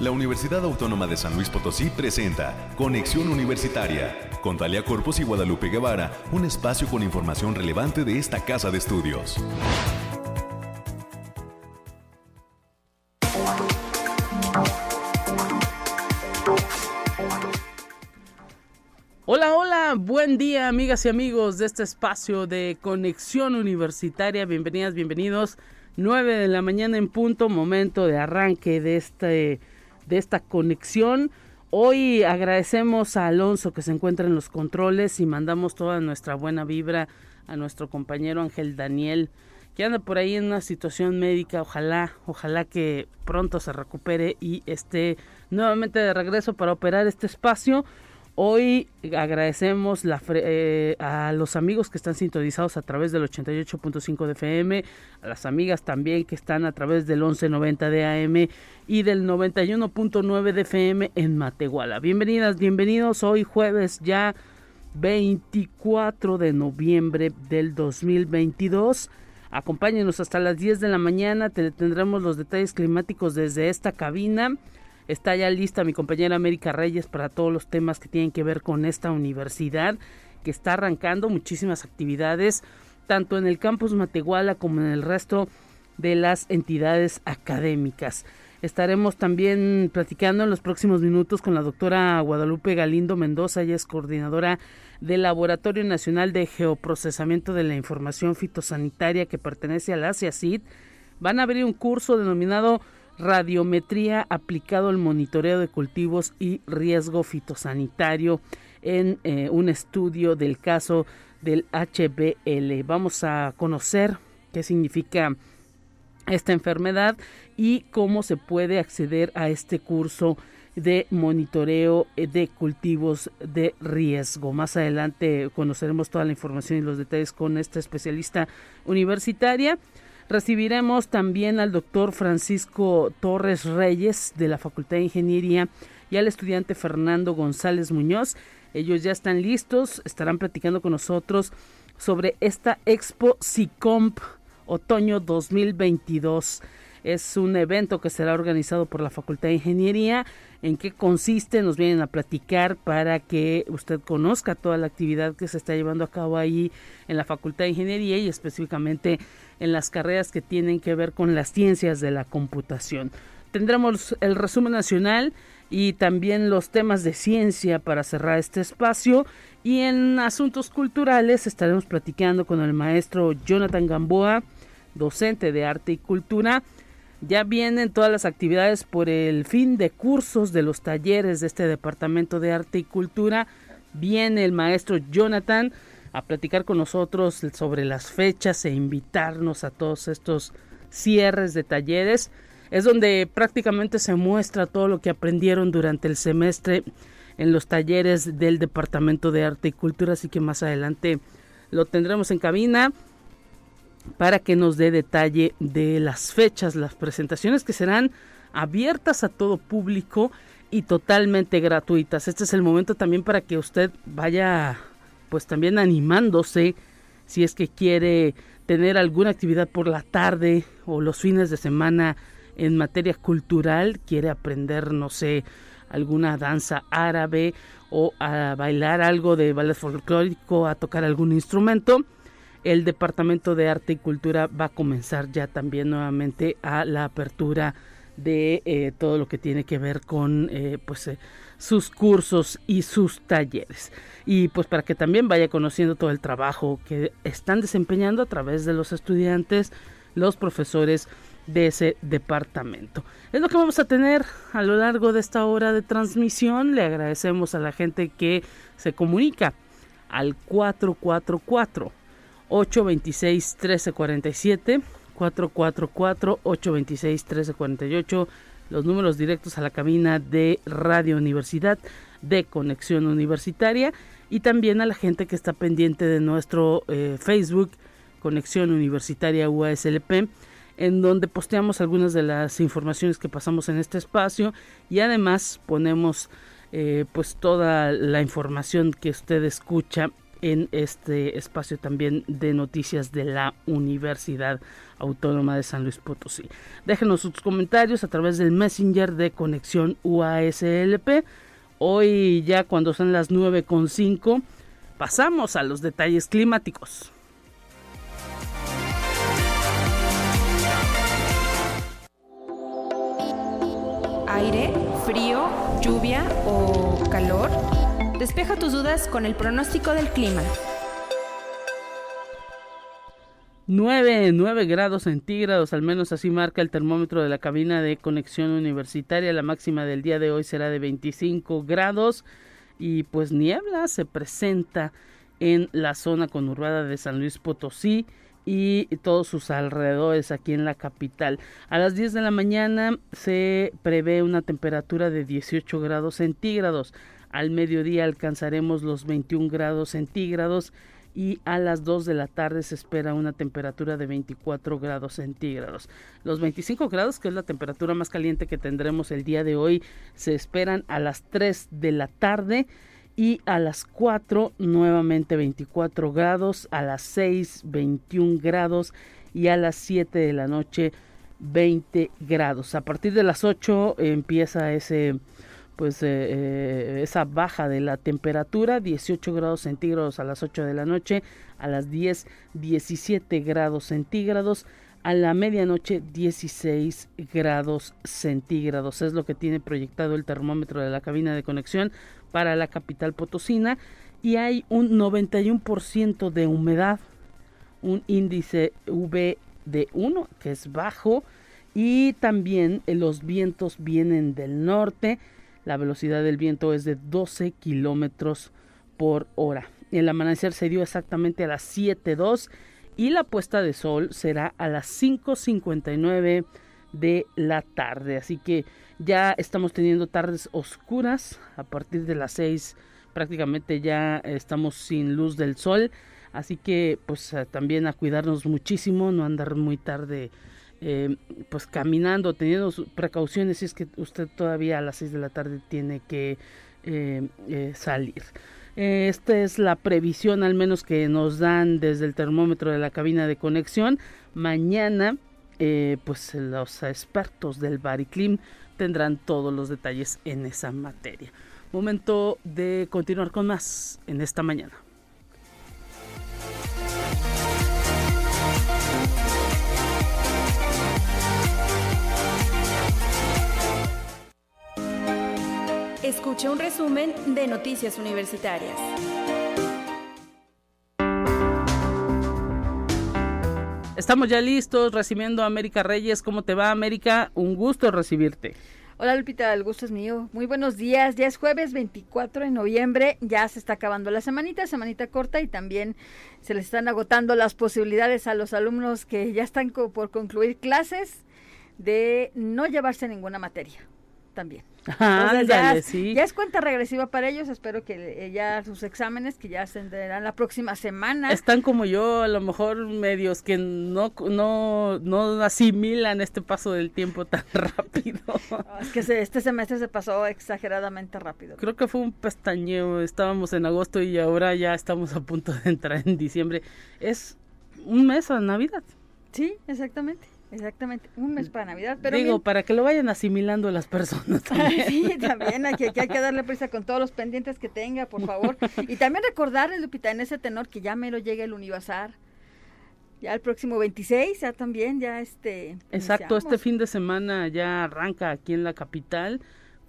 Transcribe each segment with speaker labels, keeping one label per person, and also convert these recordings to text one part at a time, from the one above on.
Speaker 1: La Universidad Autónoma de San Luis Potosí presenta Conexión Universitaria con Talia Corpus y Guadalupe Guevara, un espacio con información relevante de esta casa de estudios.
Speaker 2: Hola, hola, buen día amigas y amigos de este espacio de conexión universitaria. Bienvenidas, bienvenidos. 9 de la mañana en punto, momento de arranque de, este, de esta conexión. Hoy agradecemos a Alonso que se encuentra en los controles y mandamos toda nuestra buena vibra a nuestro compañero Ángel Daniel, que anda por ahí en una situación médica. Ojalá, ojalá que pronto se recupere y esté nuevamente de regreso para operar este espacio. Hoy agradecemos eh, a los amigos que están sintonizados a través del 88.5 de FM, a las amigas también que están a través del 1190 de AM y del 91.9 de FM en Matehuala. Bienvenidas, bienvenidos hoy jueves ya 24 de noviembre del 2022. Acompáñenos hasta las 10 de la mañana, te tendremos los detalles climáticos desde esta cabina. Está ya lista mi compañera América Reyes para todos los temas que tienen que ver con esta universidad que está arrancando muchísimas actividades tanto en el campus Matehuala como en el resto de las entidades académicas. Estaremos también platicando en los próximos minutos con la doctora Guadalupe Galindo Mendoza, ella es coordinadora del Laboratorio Nacional de Geoprocesamiento de la Información Fitosanitaria que pertenece a la ASIACID. Van a abrir un curso denominado radiometría aplicado al monitoreo de cultivos y riesgo fitosanitario en eh, un estudio del caso del HBL. Vamos a conocer qué significa esta enfermedad y cómo se puede acceder a este curso de monitoreo de cultivos de riesgo. Más adelante conoceremos toda la información y los detalles con esta especialista universitaria. Recibiremos también al doctor Francisco Torres Reyes de la Facultad de Ingeniería y al estudiante Fernando González Muñoz. Ellos ya están listos, estarán platicando con nosotros sobre esta Expo SICOMP Otoño 2022. Es un evento que será organizado por la Facultad de Ingeniería. ¿En qué consiste? Nos vienen a platicar para que usted conozca toda la actividad que se está llevando a cabo ahí en la Facultad de Ingeniería y específicamente en las carreras que tienen que ver con las ciencias de la computación. Tendremos el resumen nacional y también los temas de ciencia para cerrar este espacio. Y en asuntos culturales estaremos platicando con el maestro Jonathan Gamboa, docente de arte y cultura. Ya vienen todas las actividades por el fin de cursos de los talleres de este departamento de arte y cultura. Viene el maestro Jonathan a platicar con nosotros sobre las fechas e invitarnos a todos estos cierres de talleres. Es donde prácticamente se muestra todo lo que aprendieron durante el semestre en los talleres del Departamento de Arte y Cultura, así que más adelante lo tendremos en cabina para que nos dé detalle de las fechas, las presentaciones que serán abiertas a todo público y totalmente gratuitas. Este es el momento también para que usted vaya pues también animándose si es que quiere tener alguna actividad por la tarde o los fines de semana en materia cultural, quiere aprender, no sé, alguna danza árabe o a bailar algo de ballet folclórico, a tocar algún instrumento, el Departamento de Arte y Cultura va a comenzar ya también nuevamente a la apertura de eh, todo lo que tiene que ver con eh, pues eh, sus cursos y sus talleres. Y pues para que también vaya conociendo todo el trabajo que están desempeñando a través de los estudiantes los profesores de ese departamento. Es lo que vamos a tener a lo largo de esta hora de transmisión. Le agradecemos a la gente que se comunica al 444 826 1347 444-826-1348, los números directos a la cabina de Radio Universidad de Conexión Universitaria y también a la gente que está pendiente de nuestro eh, Facebook Conexión Universitaria UASLP en donde posteamos algunas de las informaciones que pasamos en este espacio y además ponemos eh, pues toda la información que usted escucha en este espacio también de noticias de la Universidad Autónoma de San Luis Potosí. Déjenos sus comentarios a través del Messenger de Conexión UASLP. Hoy ya cuando son las 9.5 pasamos a los detalles climáticos.
Speaker 3: Aire, frío, lluvia o calor. Despeja tus dudas con el pronóstico del clima.
Speaker 2: 9, 9 grados centígrados, al menos así marca el termómetro de la cabina de conexión universitaria. La máxima del día de hoy será de 25 grados y pues niebla se presenta en la zona conurbada de San Luis Potosí y todos sus alrededores aquí en la capital. A las 10 de la mañana se prevé una temperatura de 18 grados centígrados. Al mediodía alcanzaremos los 21 grados centígrados y a las 2 de la tarde se espera una temperatura de 24 grados centígrados. Los 25 grados, que es la temperatura más caliente que tendremos el día de hoy, se esperan a las 3 de la tarde y a las 4 nuevamente 24 grados, a las 6 21 grados y a las 7 de la noche 20 grados. A partir de las 8 empieza ese pues eh, eh, esa baja de la temperatura, 18 grados centígrados a las 8 de la noche, a las 10 17 grados centígrados, a la medianoche 16 grados centígrados. Es lo que tiene proyectado el termómetro de la cabina de conexión para la capital potosina y hay un 91% de humedad, un índice V de 1 que es bajo y también eh, los vientos vienen del norte la velocidad del viento es de 12 kilómetros por hora. El amanecer se dio exactamente a las 7.02 y la puesta de sol será a las 5.59 de la tarde. Así que ya estamos teniendo tardes oscuras. A partir de las 6 prácticamente ya estamos sin luz del sol. Así que pues también a cuidarnos muchísimo, no andar muy tarde eh, pues caminando, teniendo precauciones si es que usted todavía a las 6 de la tarde tiene que eh, eh, salir. Esta es la previsión al menos que nos dan desde el termómetro de la cabina de conexión. Mañana pues los expertos del Bariclim tendrán todos los detalles en esa materia. Momento de continuar con más en esta mañana.
Speaker 3: Escuche un resumen de Noticias Universitarias.
Speaker 2: Estamos ya listos recibiendo a América Reyes. ¿Cómo te va, América? Un gusto recibirte.
Speaker 4: Hola Lupita, el gusto es mío. Muy buenos días. Ya es jueves 24 de noviembre, ya se está acabando la semanita, semanita corta y también se les están agotando las posibilidades a los alumnos que ya están por concluir clases de no llevarse ninguna materia también. Ya, es cuenta regresiva para ellos. Espero que eh, ya sus exámenes, que ya se la próxima semana.
Speaker 2: Están como yo, a lo mejor medios que no, no, no asimilan este paso del tiempo tan rápido.
Speaker 4: es que este semestre se pasó exageradamente rápido.
Speaker 2: Creo que fue un pestañeo. Estábamos en agosto y ahora ya estamos a punto de entrar en diciembre. Es un mes a Navidad.
Speaker 4: Sí, exactamente. Exactamente, un mes para Navidad. Pero
Speaker 2: Digo, para que lo vayan asimilando las personas.
Speaker 4: También. sí, también, aquí, hay que darle prisa con todos los pendientes que tenga, por favor. y también recordarles, Lupita, en ese tenor que ya me lo llegue el Univazar. Ya el próximo 26, ya también, ya este.
Speaker 2: Exacto, este fin de semana ya arranca aquí en la capital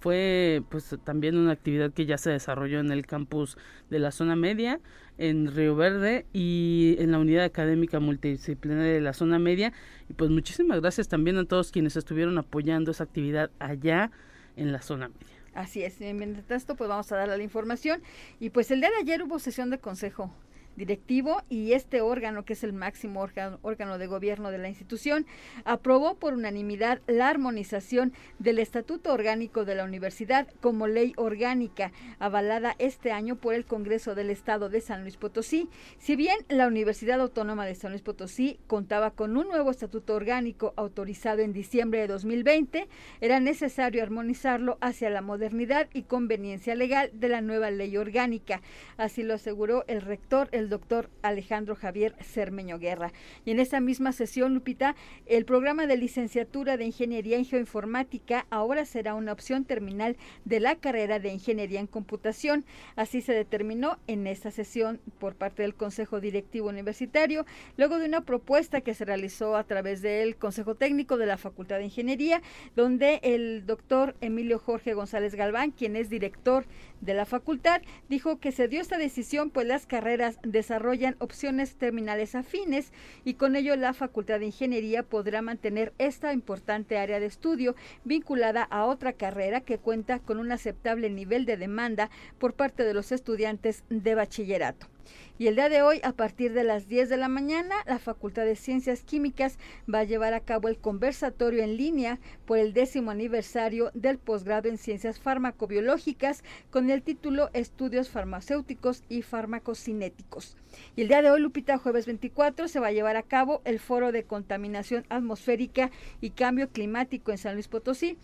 Speaker 2: fue pues también una actividad que ya se desarrolló en el campus de la zona media en Río Verde y en la unidad académica multidisciplinaria de la zona media. Y pues muchísimas gracias también a todos quienes estuvieron apoyando esa actividad allá en la zona media.
Speaker 4: Así es, mientras esto pues vamos a darle la información. Y pues el día de ayer hubo sesión de consejo directivo y este órgano, que es el máximo órgano, órgano de gobierno de la institución, aprobó por unanimidad la armonización del Estatuto Orgánico de la Universidad como ley orgánica, avalada este año por el Congreso del Estado de San Luis Potosí. Si bien la Universidad Autónoma de San Luis Potosí contaba con un nuevo estatuto orgánico autorizado en diciembre de 2020, era necesario armonizarlo hacia la modernidad y conveniencia legal de la nueva ley orgánica. Así lo aseguró el rector, el doctor Alejandro Javier Cermeño Guerra. Y en esa misma sesión, Lupita, el programa de licenciatura de Ingeniería en Geoinformática ahora será una opción terminal de la carrera de Ingeniería en Computación. Así se determinó en esta sesión por parte del Consejo Directivo Universitario, luego de una propuesta que se realizó a través del Consejo Técnico de la Facultad de Ingeniería, donde el doctor Emilio Jorge González Galván, quien es director de la facultad, dijo que se dio esta decisión pues las carreras desarrollan opciones terminales afines y con ello la Facultad de Ingeniería podrá mantener esta importante área de estudio vinculada a otra carrera que cuenta con un aceptable nivel de demanda por parte de los estudiantes de bachillerato. Y el día de hoy, a partir de las 10 de la mañana, la Facultad de Ciencias Químicas va a llevar a cabo el conversatorio en línea por el décimo aniversario del posgrado en Ciencias Farmacobiológicas con el título Estudios Farmacéuticos y Farmacocinéticos. Y el día de hoy, Lupita, jueves 24, se va a llevar a cabo el Foro de Contaminación Atmosférica y Cambio Climático en San Luis Potosí.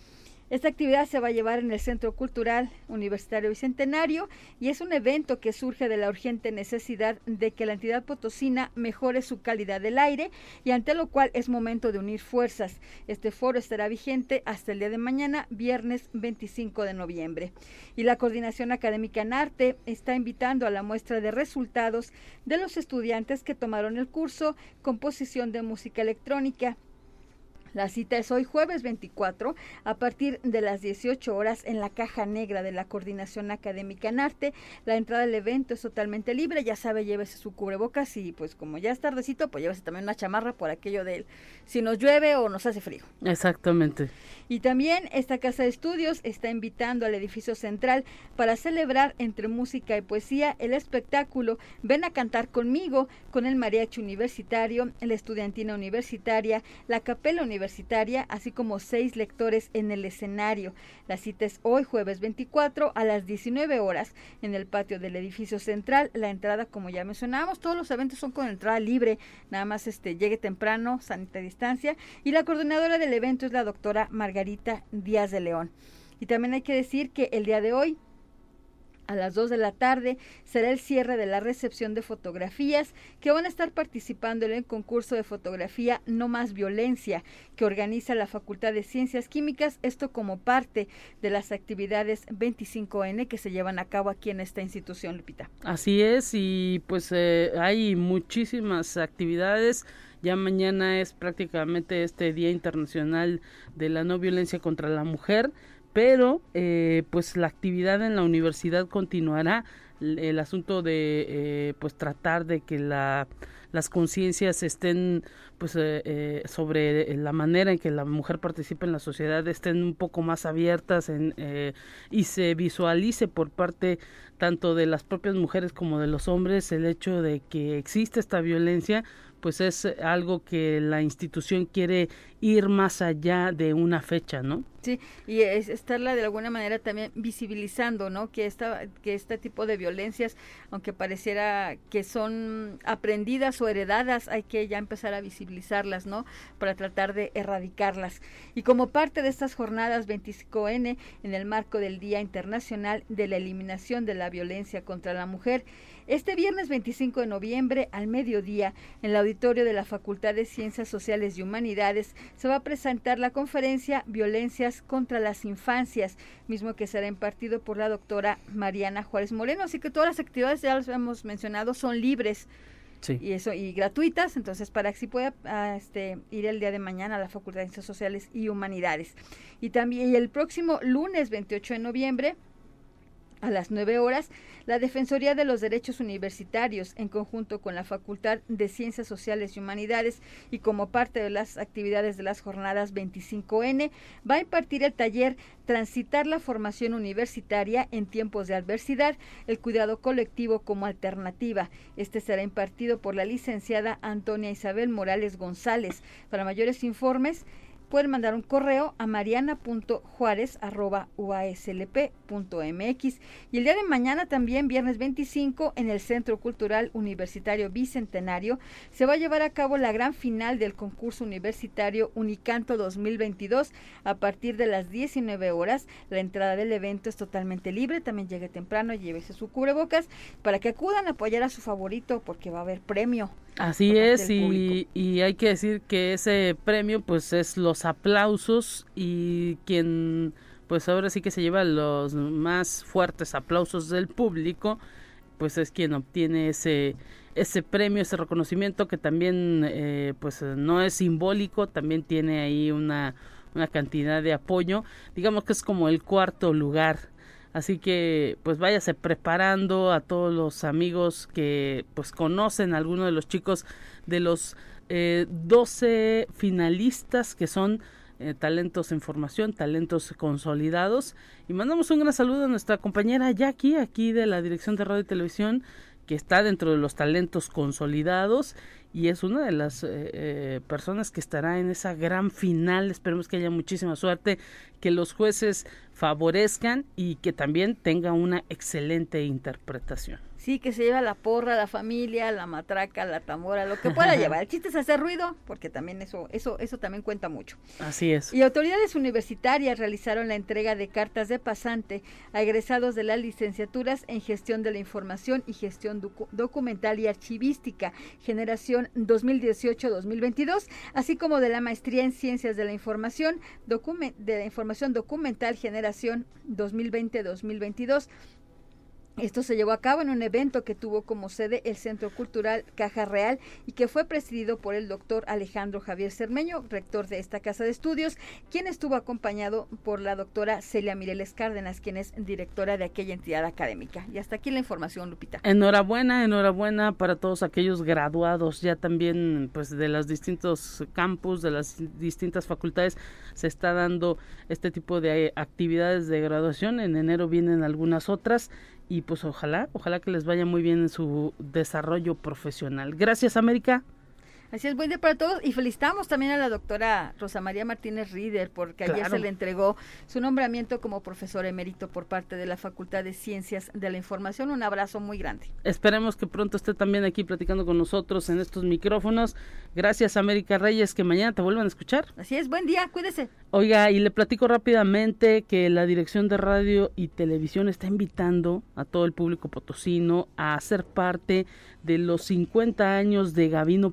Speaker 4: Esta actividad se va a llevar en el Centro Cultural Universitario Bicentenario y es un evento que surge de la urgente necesidad de que la entidad potosina mejore su calidad del aire y ante lo cual es momento de unir fuerzas. Este foro estará vigente hasta el día de mañana, viernes 25 de noviembre. Y la Coordinación Académica en Arte está invitando a la muestra de resultados de los estudiantes que tomaron el curso Composición de Música Electrónica la cita es hoy jueves 24 a partir de las 18 horas en la caja negra de la Coordinación Académica en Arte. La entrada del evento es totalmente libre, ya sabe, llévese su cubrebocas y pues como ya es tardecito, pues llévese también una chamarra por aquello de él. Si nos llueve o nos hace frío.
Speaker 2: Exactamente.
Speaker 4: Y también esta casa de estudios está invitando al edificio central para celebrar entre música y poesía el espectáculo Ven a cantar conmigo con el mariachi universitario, la estudiantina universitaria, la capela universitaria universitaria, así como seis lectores en el escenario. La cita es hoy, jueves 24, a las 19 horas, en el patio del edificio central. La entrada, como ya mencionábamos, todos los eventos son con entrada libre, nada más este llegue temprano, sanita distancia. Y la coordinadora del evento es la doctora Margarita Díaz de León. Y también hay que decir que el día de hoy a las 2 de la tarde será el cierre de la recepción de fotografías que van a estar participando en el concurso de fotografía No Más Violencia que organiza la Facultad de Ciencias Químicas, esto como parte de las actividades 25N que se llevan a cabo aquí en esta institución, Lupita.
Speaker 2: Así es, y pues eh, hay muchísimas actividades. Ya mañana es prácticamente este Día Internacional de la No Violencia contra la Mujer pero eh, pues la actividad en la universidad continuará. El asunto de eh, pues tratar de que la, las conciencias estén pues eh, sobre la manera en que la mujer participa en la sociedad estén un poco más abiertas en, y se visualice por parte tanto de las propias mujeres como de los hombres el hecho de que existe esta violencia pues es algo que la institución quiere ir más allá de una fecha, ¿no?
Speaker 4: Sí, y es estarla de alguna manera también visibilizando, ¿no? Que esta, que este tipo de violencias, aunque pareciera que son aprendidas o heredadas, hay que ya empezar a visibilizarlas, ¿no? Para tratar de erradicarlas. Y como parte de estas jornadas 25N, en el marco del Día Internacional de la Eliminación de la Violencia contra la Mujer, este viernes 25 de noviembre, al mediodía, en el auditorio de la Facultad de Ciencias Sociales y Humanidades, se va a presentar la conferencia Violencias contra las Infancias, mismo que será impartido por la doctora Mariana Juárez Moreno. Así que todas las actividades, ya las hemos mencionado, son libres. y eso y gratuitas entonces para que sí pueda ah, este, ir el día de mañana a la Facultad de Ciencias Sociales y Humanidades y también el próximo lunes 28 de noviembre A las 9 horas, la Defensoría de los Derechos Universitarios, en conjunto con la Facultad de Ciencias Sociales y Humanidades y como parte de las actividades de las jornadas 25N, va a impartir el taller Transitar la formación universitaria en tiempos de adversidad, el cuidado colectivo como alternativa. Este será impartido por la licenciada Antonia Isabel Morales González. Para mayores informes, pueden mandar un correo a mariana.juárez.uaslp.mx. Y el día de mañana también, viernes 25, en el Centro Cultural Universitario Bicentenario, se va a llevar a cabo la gran final del concurso universitario Unicanto 2022 a partir de las 19 horas. La entrada del evento es totalmente libre, también llegue temprano, llévese su cubrebocas para que acudan a apoyar a su favorito porque va a haber premio.
Speaker 2: Así es, y, y, hay que decir que ese premio pues es los aplausos y quien pues ahora sí que se lleva los más fuertes aplausos del público pues es quien obtiene ese ese premio, ese reconocimiento que también eh, pues no es simbólico, también tiene ahí una, una cantidad de apoyo, digamos que es como el cuarto lugar Así que pues váyase preparando a todos los amigos que pues conocen a alguno de los chicos de los eh, 12 finalistas que son eh, talentos en formación, talentos consolidados. Y mandamos un gran saludo a nuestra compañera Jackie, aquí de la Dirección de Radio y Televisión, que está dentro de los talentos consolidados y es una de las eh, eh, personas que estará en esa gran final. Esperemos que haya muchísima suerte, que los jueces favorezcan y que también tenga una excelente interpretación.
Speaker 4: Sí, que se lleva la porra, la familia, la matraca, la tamora, lo que pueda llevar. El chiste es hacer ruido, porque también eso, eso, eso también cuenta mucho.
Speaker 2: Así es.
Speaker 4: Y autoridades universitarias realizaron la entrega de cartas de pasante a egresados de las licenciaturas en gestión de la información y gestión documental y archivística, generación 2018-2022, así como de la maestría en ciencias de la información, de la información documental, generación 2020-2022 esto se llevó a cabo en un evento que tuvo como sede el Centro Cultural Caja Real y que fue presidido por el doctor Alejandro Javier Cermeño, rector de esta casa de estudios, quien estuvo acompañado por la doctora Celia Mireles Cárdenas, quien es directora de aquella entidad académica. Y hasta aquí la información, Lupita.
Speaker 2: Enhorabuena, enhorabuena para todos aquellos graduados ya también pues de los distintos campus, de las distintas facultades se está dando este tipo de actividades de graduación. En enero vienen algunas otras y pues ojalá, ojalá que les vaya muy bien en su desarrollo profesional. Gracias, América.
Speaker 4: Así es, buen día para todos y felicitamos también a la doctora Rosa María Martínez Rieder porque ayer se le entregó su nombramiento como profesor emérito por parte de la Facultad de Ciencias de la Información. Un abrazo muy grande.
Speaker 2: Esperemos que pronto esté también aquí platicando con nosotros en estos micrófonos. Gracias América Reyes, que mañana te vuelvan a escuchar.
Speaker 4: Así es, buen día, cuídese.
Speaker 2: Oiga, y le platico rápidamente que la Dirección de Radio y Televisión está invitando a todo el público potosino a ser parte de los 50 años de Gavino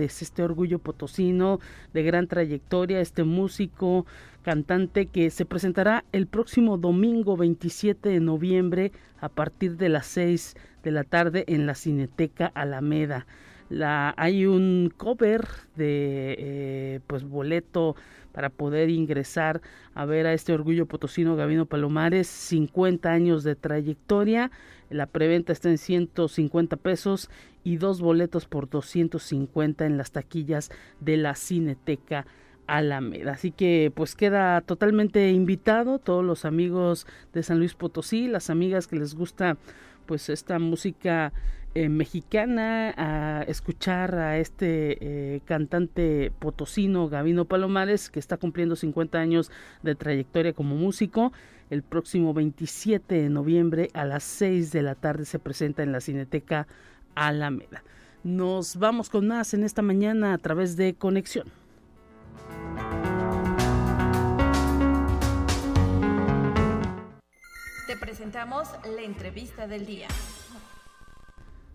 Speaker 2: Este orgullo potosino de gran trayectoria, este músico, cantante que se presentará el próximo domingo 27 de noviembre a partir de las 6 de la tarde en la Cineteca Alameda. La, hay un cover de eh, pues boleto para poder ingresar a ver a este orgullo potosino Gavino Palomares, 50 años de trayectoria. La preventa está en 150 pesos y dos boletos por 250 en las taquillas de la Cineteca Alameda. Así que pues queda totalmente invitado todos los amigos de San Luis Potosí, las amigas que les gusta pues esta música eh, mexicana a escuchar a este eh, cantante potosino Gavino Palomares que está cumpliendo 50 años de trayectoria como músico. El próximo 27 de noviembre a las 6 de la tarde se presenta en la Cineteca Alameda. Nos vamos con más en esta mañana a través de Conexión.
Speaker 3: Te presentamos la entrevista del día.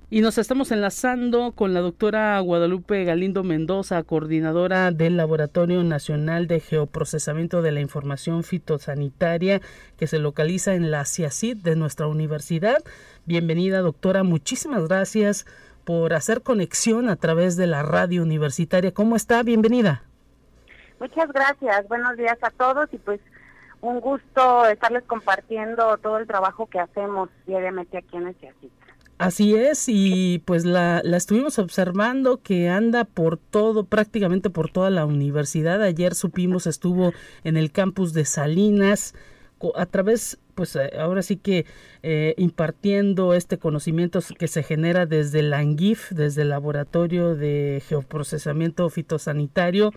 Speaker 2: Y nos estamos enlazando con la doctora Guadalupe Galindo Mendoza, coordinadora del Laboratorio Nacional de Geoprocesamiento de la Información Fitosanitaria, que se localiza en la CIACID de nuestra universidad. Bienvenida, doctora. Muchísimas gracias por hacer conexión a través de la radio universitaria. ¿Cómo está? Bienvenida.
Speaker 5: Muchas gracias. Buenos días a todos y pues un gusto estarles compartiendo todo el trabajo que hacemos diariamente aquí en este así.
Speaker 2: Así es, y pues la, la estuvimos observando que anda por todo, prácticamente por toda la universidad. Ayer supimos estuvo en el campus de Salinas a través, pues eh, ahora sí que eh, impartiendo este conocimiento que se genera desde la ANGIF, desde el Laboratorio de Geoprocesamiento Fitosanitario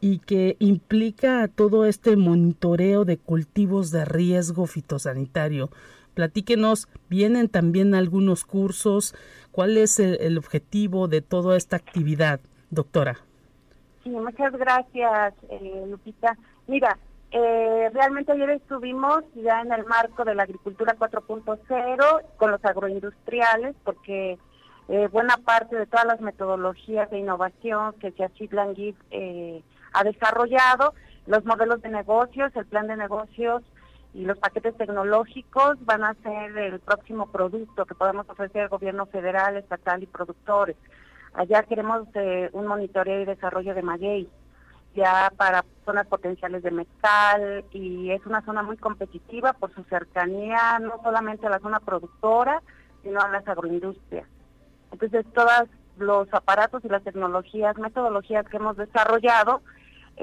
Speaker 2: y que implica todo este monitoreo de cultivos de riesgo fitosanitario. Platíquenos, vienen también algunos cursos, ¿cuál es el, objetivo de toda esta actividad, doctora?
Speaker 5: Sí, muchas gracias, eh, Lupita. Mira, eh, realmente ayer estuvimos ya en el marco de la agricultura 4.0 con los agroindustriales, porque eh, buena parte de todas las metodologías de innovación que Yachid Languid eh, ha desarrollado, los modelos de negocios, el plan de negocios y los paquetes tecnológicos van a ser el próximo producto que podemos ofrecer al gobierno federal, estatal y productores. Allá queremos eh, un monitoreo y desarrollo de maguey ya para zonas potenciales de mezcal y es una zona muy competitiva por su cercanía no solamente a la zona productora, sino a las agroindustrias. Entonces, todos los aparatos y las tecnologías, metodologías que hemos desarrollado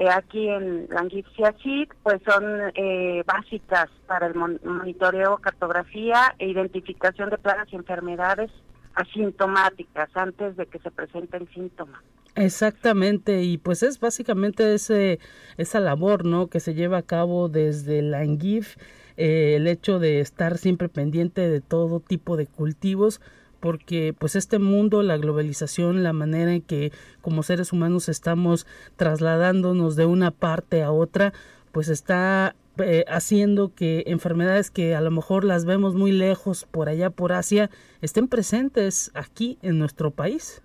Speaker 5: eh, aquí en Languipsia pues son eh, básicas para el monitoreo, cartografía e identificación de plagas y enfermedades asintomáticas antes de que se presente el síntoma.
Speaker 2: Exactamente, y pues es básicamente ese, esa labor ¿no? que se lleva a cabo desde la eh, el hecho de estar siempre pendiente de todo tipo de cultivos, porque pues este mundo, la globalización, la manera en que como seres humanos estamos trasladándonos de una parte a otra, pues está eh, haciendo que enfermedades que a lo mejor las vemos muy lejos por allá por Asia estén presentes aquí en nuestro país.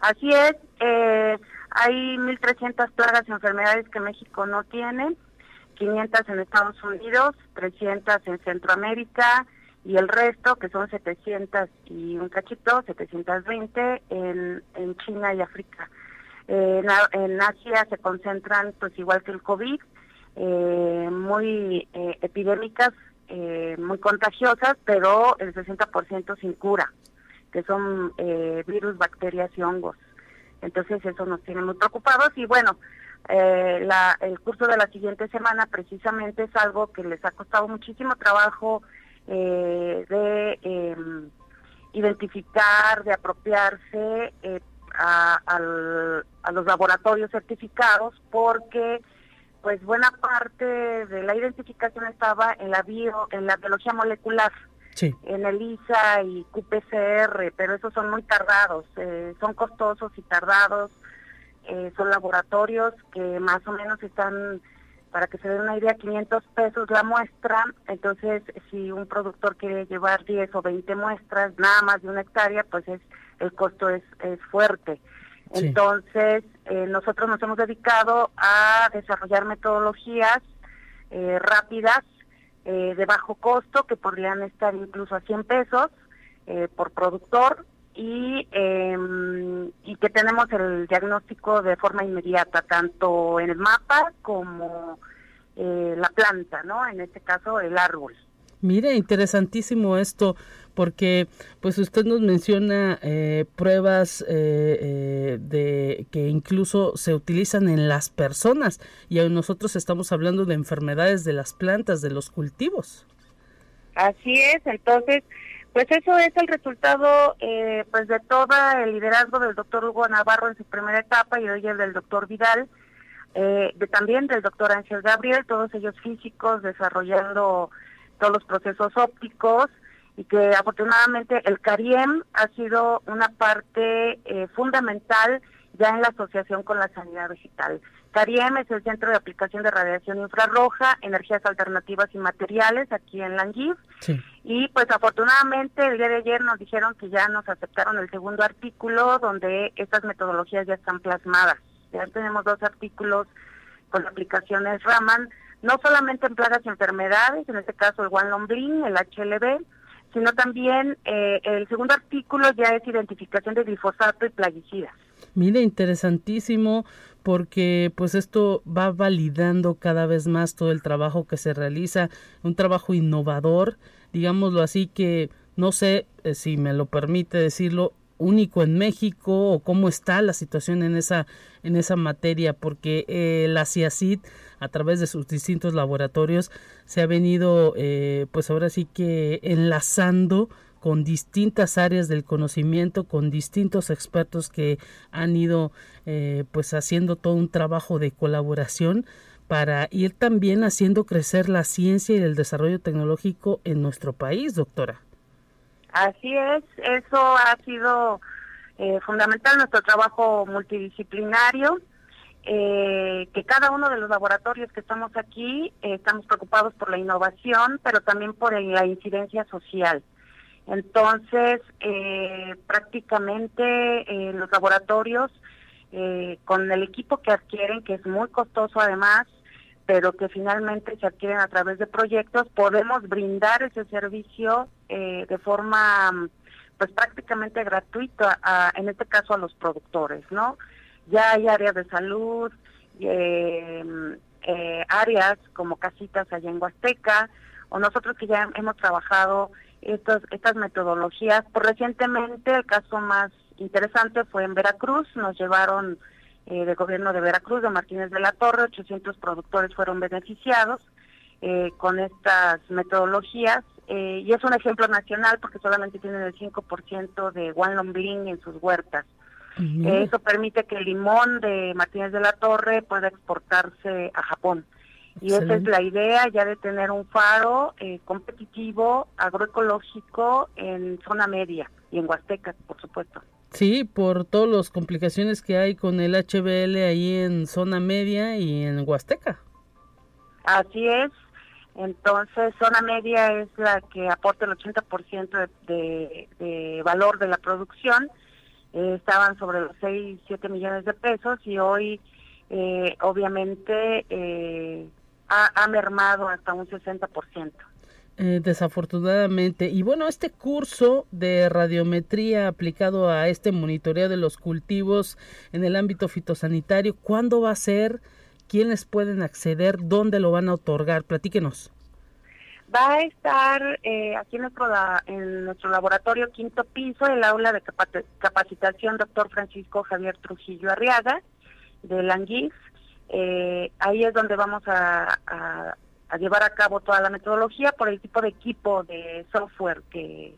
Speaker 5: Así es, eh, hay 1.300 plagas y enfermedades que México no tiene, 500 en Estados Unidos, 300 en Centroamérica, y el resto, que son 700 y un cachito, 720 en, en China y África. Eh, en, Asia se concentran, pues igual que el COVID, eh, muy eh, epidémicas, muy contagiosas, pero el 60% sin cura, que son virus, bacterias y hongos. Entonces eso nos tiene muy preocupados y bueno, la, el curso de la siguiente semana precisamente es algo que les ha costado muchísimo trabajo eh, de em, identificar, de apropiarse eh, a, los laboratorios certificados porque pues buena parte de la identificación estaba en la bio, en la biología molecular, en el ISA y QPCR, pero esos son muy tardados, eh, son costosos y tardados, son laboratorios que más o menos están para que se den una idea, 500 pesos la muestra, entonces si un productor quiere llevar 10 o 20 muestras, nada más de una hectárea, pues es el costo es, es fuerte. Entonces, eh, nosotros nos hemos dedicado a desarrollar metodologías eh, rápidas, eh, de bajo costo, que podrían estar incluso a 100 pesos por productor, y, em, y que tenemos el diagnóstico de forma inmediata, tanto en el mapa como eh, la planta, ¿no? En este caso, el árbol.
Speaker 2: Mire, interesantísimo esto, porque pues usted nos menciona eh, pruebas eh, de que incluso se utilizan en las personas y nosotros estamos hablando de enfermedades de las plantas, de los cultivos.
Speaker 5: Así es, entonces pues eso es el resultado eh, pues de todo el liderazgo del doctor Hugo Navarro en su primera etapa y hoy el del doctor Vidal, eh, también del doctor Ángel Gabriel, todos ellos físicos desarrollando todos los procesos ópticos y que afortunadamente el CARIEM ha sido una parte eh, fundamental ya en la asociación con la sanidad digital. CARIEM es el Centro de Aplicación de Radiación Infrarroja, Energías Alternativas y Materiales aquí en Languif. Y pues afortunadamente el día de ayer nos dijeron que ya nos aceptaron el segundo artículo donde estas metodologías ya están plasmadas. Ya tenemos dos artículos con aplicaciones Raman, no solamente en plagas y enfermedades, en este caso el One Lombrin, el HLB, sino también eh, el segundo artículo ya es identificación de glifosato y plaguicidas.
Speaker 2: Mire, interesantísimo porque pues esto va validando cada vez más todo el trabajo que se realiza, un trabajo innovador, digámoslo así que no sé eh, si me lo permite decirlo, único en México o cómo está la situación en esa en esa materia porque eh, la CIACID a través de sus distintos laboratorios se ha venido eh, pues ahora sí que enlazando con distintas áreas del conocimiento, con distintos expertos que han ido eh, pues haciendo todo un trabajo de colaboración para ir también haciendo crecer la ciencia y el desarrollo tecnológico en nuestro país, doctora.
Speaker 5: Así es, eso ha sido eh, fundamental nuestro trabajo multidisciplinario, eh, que cada uno de los laboratorios que estamos aquí estamos preocupados por la innovación, pero también por la incidencia social. Entonces, eh, prácticamente eh, los laboratorios, eh, con el equipo que adquieren, que es muy costoso además, pero que finalmente se adquieren a través de proyectos, podemos brindar ese servicio de forma, pues prácticamente gratuita, en este caso a los productores, ¿no? Ya hay áreas de salud, áreas como casitas allá en Huasteca, o nosotros que ya hemos trabajado estas, estas metodologías. Por recientemente el caso más interesante fue en Veracruz, nos llevaron eh, del gobierno de Veracruz, de Martínez de la Torre, 800 productores fueron beneficiados eh, con estas metodologías eh, y es un ejemplo nacional porque solamente tienen el 5% de One en sus huertas. eso permite que el limón de Martínez de la Torre pueda exportarse a Japón. Y esa es la idea ya de tener un faro eh, competitivo, agroecológico en zona media y en Huasteca, por supuesto.
Speaker 2: Sí, por todas las complicaciones que hay con el HBL ahí en zona media y en Huasteca.
Speaker 5: Así es. Entonces, zona media es la que aporta el 80% de, de, valor de la producción. Eh, estaban sobre los 6, 7 millones de pesos y hoy, eh, obviamente, eh, ha, mermado hasta un 60%.
Speaker 2: Eh, desafortunadamente. Y bueno, este curso de radiometría aplicado a este monitoreo de los cultivos en el ámbito fitosanitario, ¿cuándo va a ser? ¿Quiénes pueden acceder? ¿Dónde lo van a otorgar? Platíquenos.
Speaker 5: Va a estar eh, aquí en nuestro, en nuestro laboratorio quinto piso, el aula de capacitación doctor Francisco Javier Trujillo Arriaga, de Languis, eh, ahí es donde vamos a, llevar a cabo toda la metodología por el tipo de equipo de software que,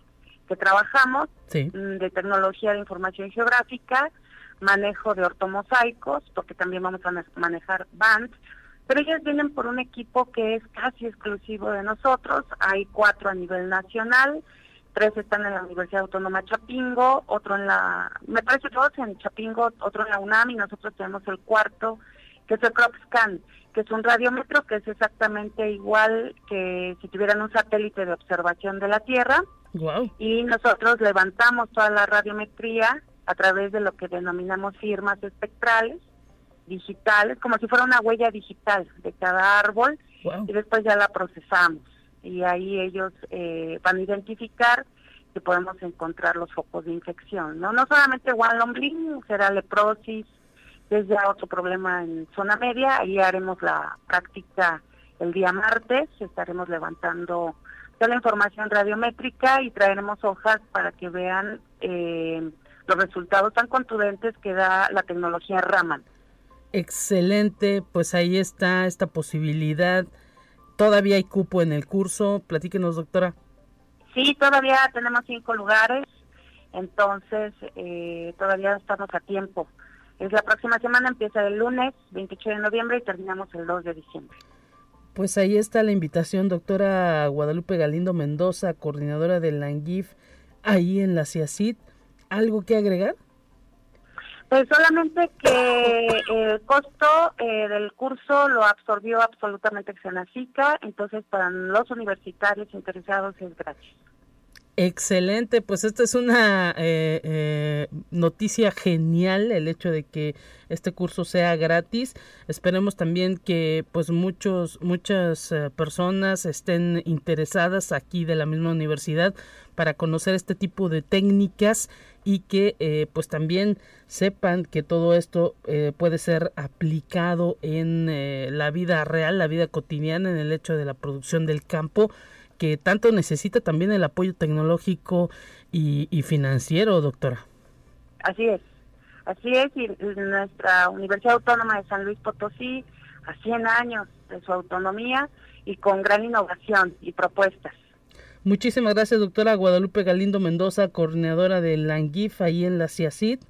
Speaker 5: trabajamos, mm, de tecnología de información geográfica, manejo de ortomosaicos, porque también vamos a manejar bands, pero ellos vienen por un equipo que es casi exclusivo de nosotros, hay cuatro a nivel nacional, tres están en la Universidad Autónoma Chapingo, otro en la, me parece dos en Chapingo, otro en la UNAM y nosotros tenemos el cuarto que es el CropScan, que es un radiómetro que es exactamente igual que si tuvieran un satélite de observación de la Tierra. Y nosotros levantamos toda la radiometría a través de lo que denominamos firmas espectrales digitales, como si fuera una huella digital de cada árbol, y después ya la procesamos. Y ahí ellos eh, van a identificar que podemos encontrar los focos de infección, ¿no? No solamente One será leprosis, es ya otro problema en zona media, ahí haremos la práctica el día martes, estaremos levantando toda la información radiométrica y traeremos hojas para que vean eh, los resultados tan contundentes que da la tecnología Raman.
Speaker 2: Excelente, pues ahí está esta posibilidad. Todavía hay cupo en el curso, platíquenos doctora.
Speaker 5: Sí, todavía tenemos cinco lugares, entonces eh, todavía estamos a tiempo. Es la próxima semana, empieza el lunes 28 de noviembre y terminamos el 2 de diciembre.
Speaker 2: Pues ahí está la invitación, doctora Guadalupe Galindo Mendoza, coordinadora del LANGIF, ahí en la CIACID. ¿Algo que agregar?
Speaker 5: Pues solamente que el costo eh, del curso lo absorbió absolutamente Xenacica, entonces para los universitarios interesados es gratis.
Speaker 2: Excelente, pues esta es una eh, eh, noticia genial el hecho de que este curso sea gratis. Esperemos también que pues muchos muchas eh, personas estén interesadas aquí de la misma universidad para conocer este tipo de técnicas y que pues también sepan que todo esto puede ser aplicado en la vida real, la vida cotidiana, en el hecho de la producción del campo, que tanto necesita también el apoyo tecnológico y, y financiero, doctora.
Speaker 5: Así es, así es, y nuestra Universidad Autónoma de San Luis Potosí, a 100 años de su autonomía y con gran innovación y propuestas.
Speaker 2: Muchísimas gracias, doctora Guadalupe Galindo Mendoza, coordinadora de Langif ahí en la CIACID,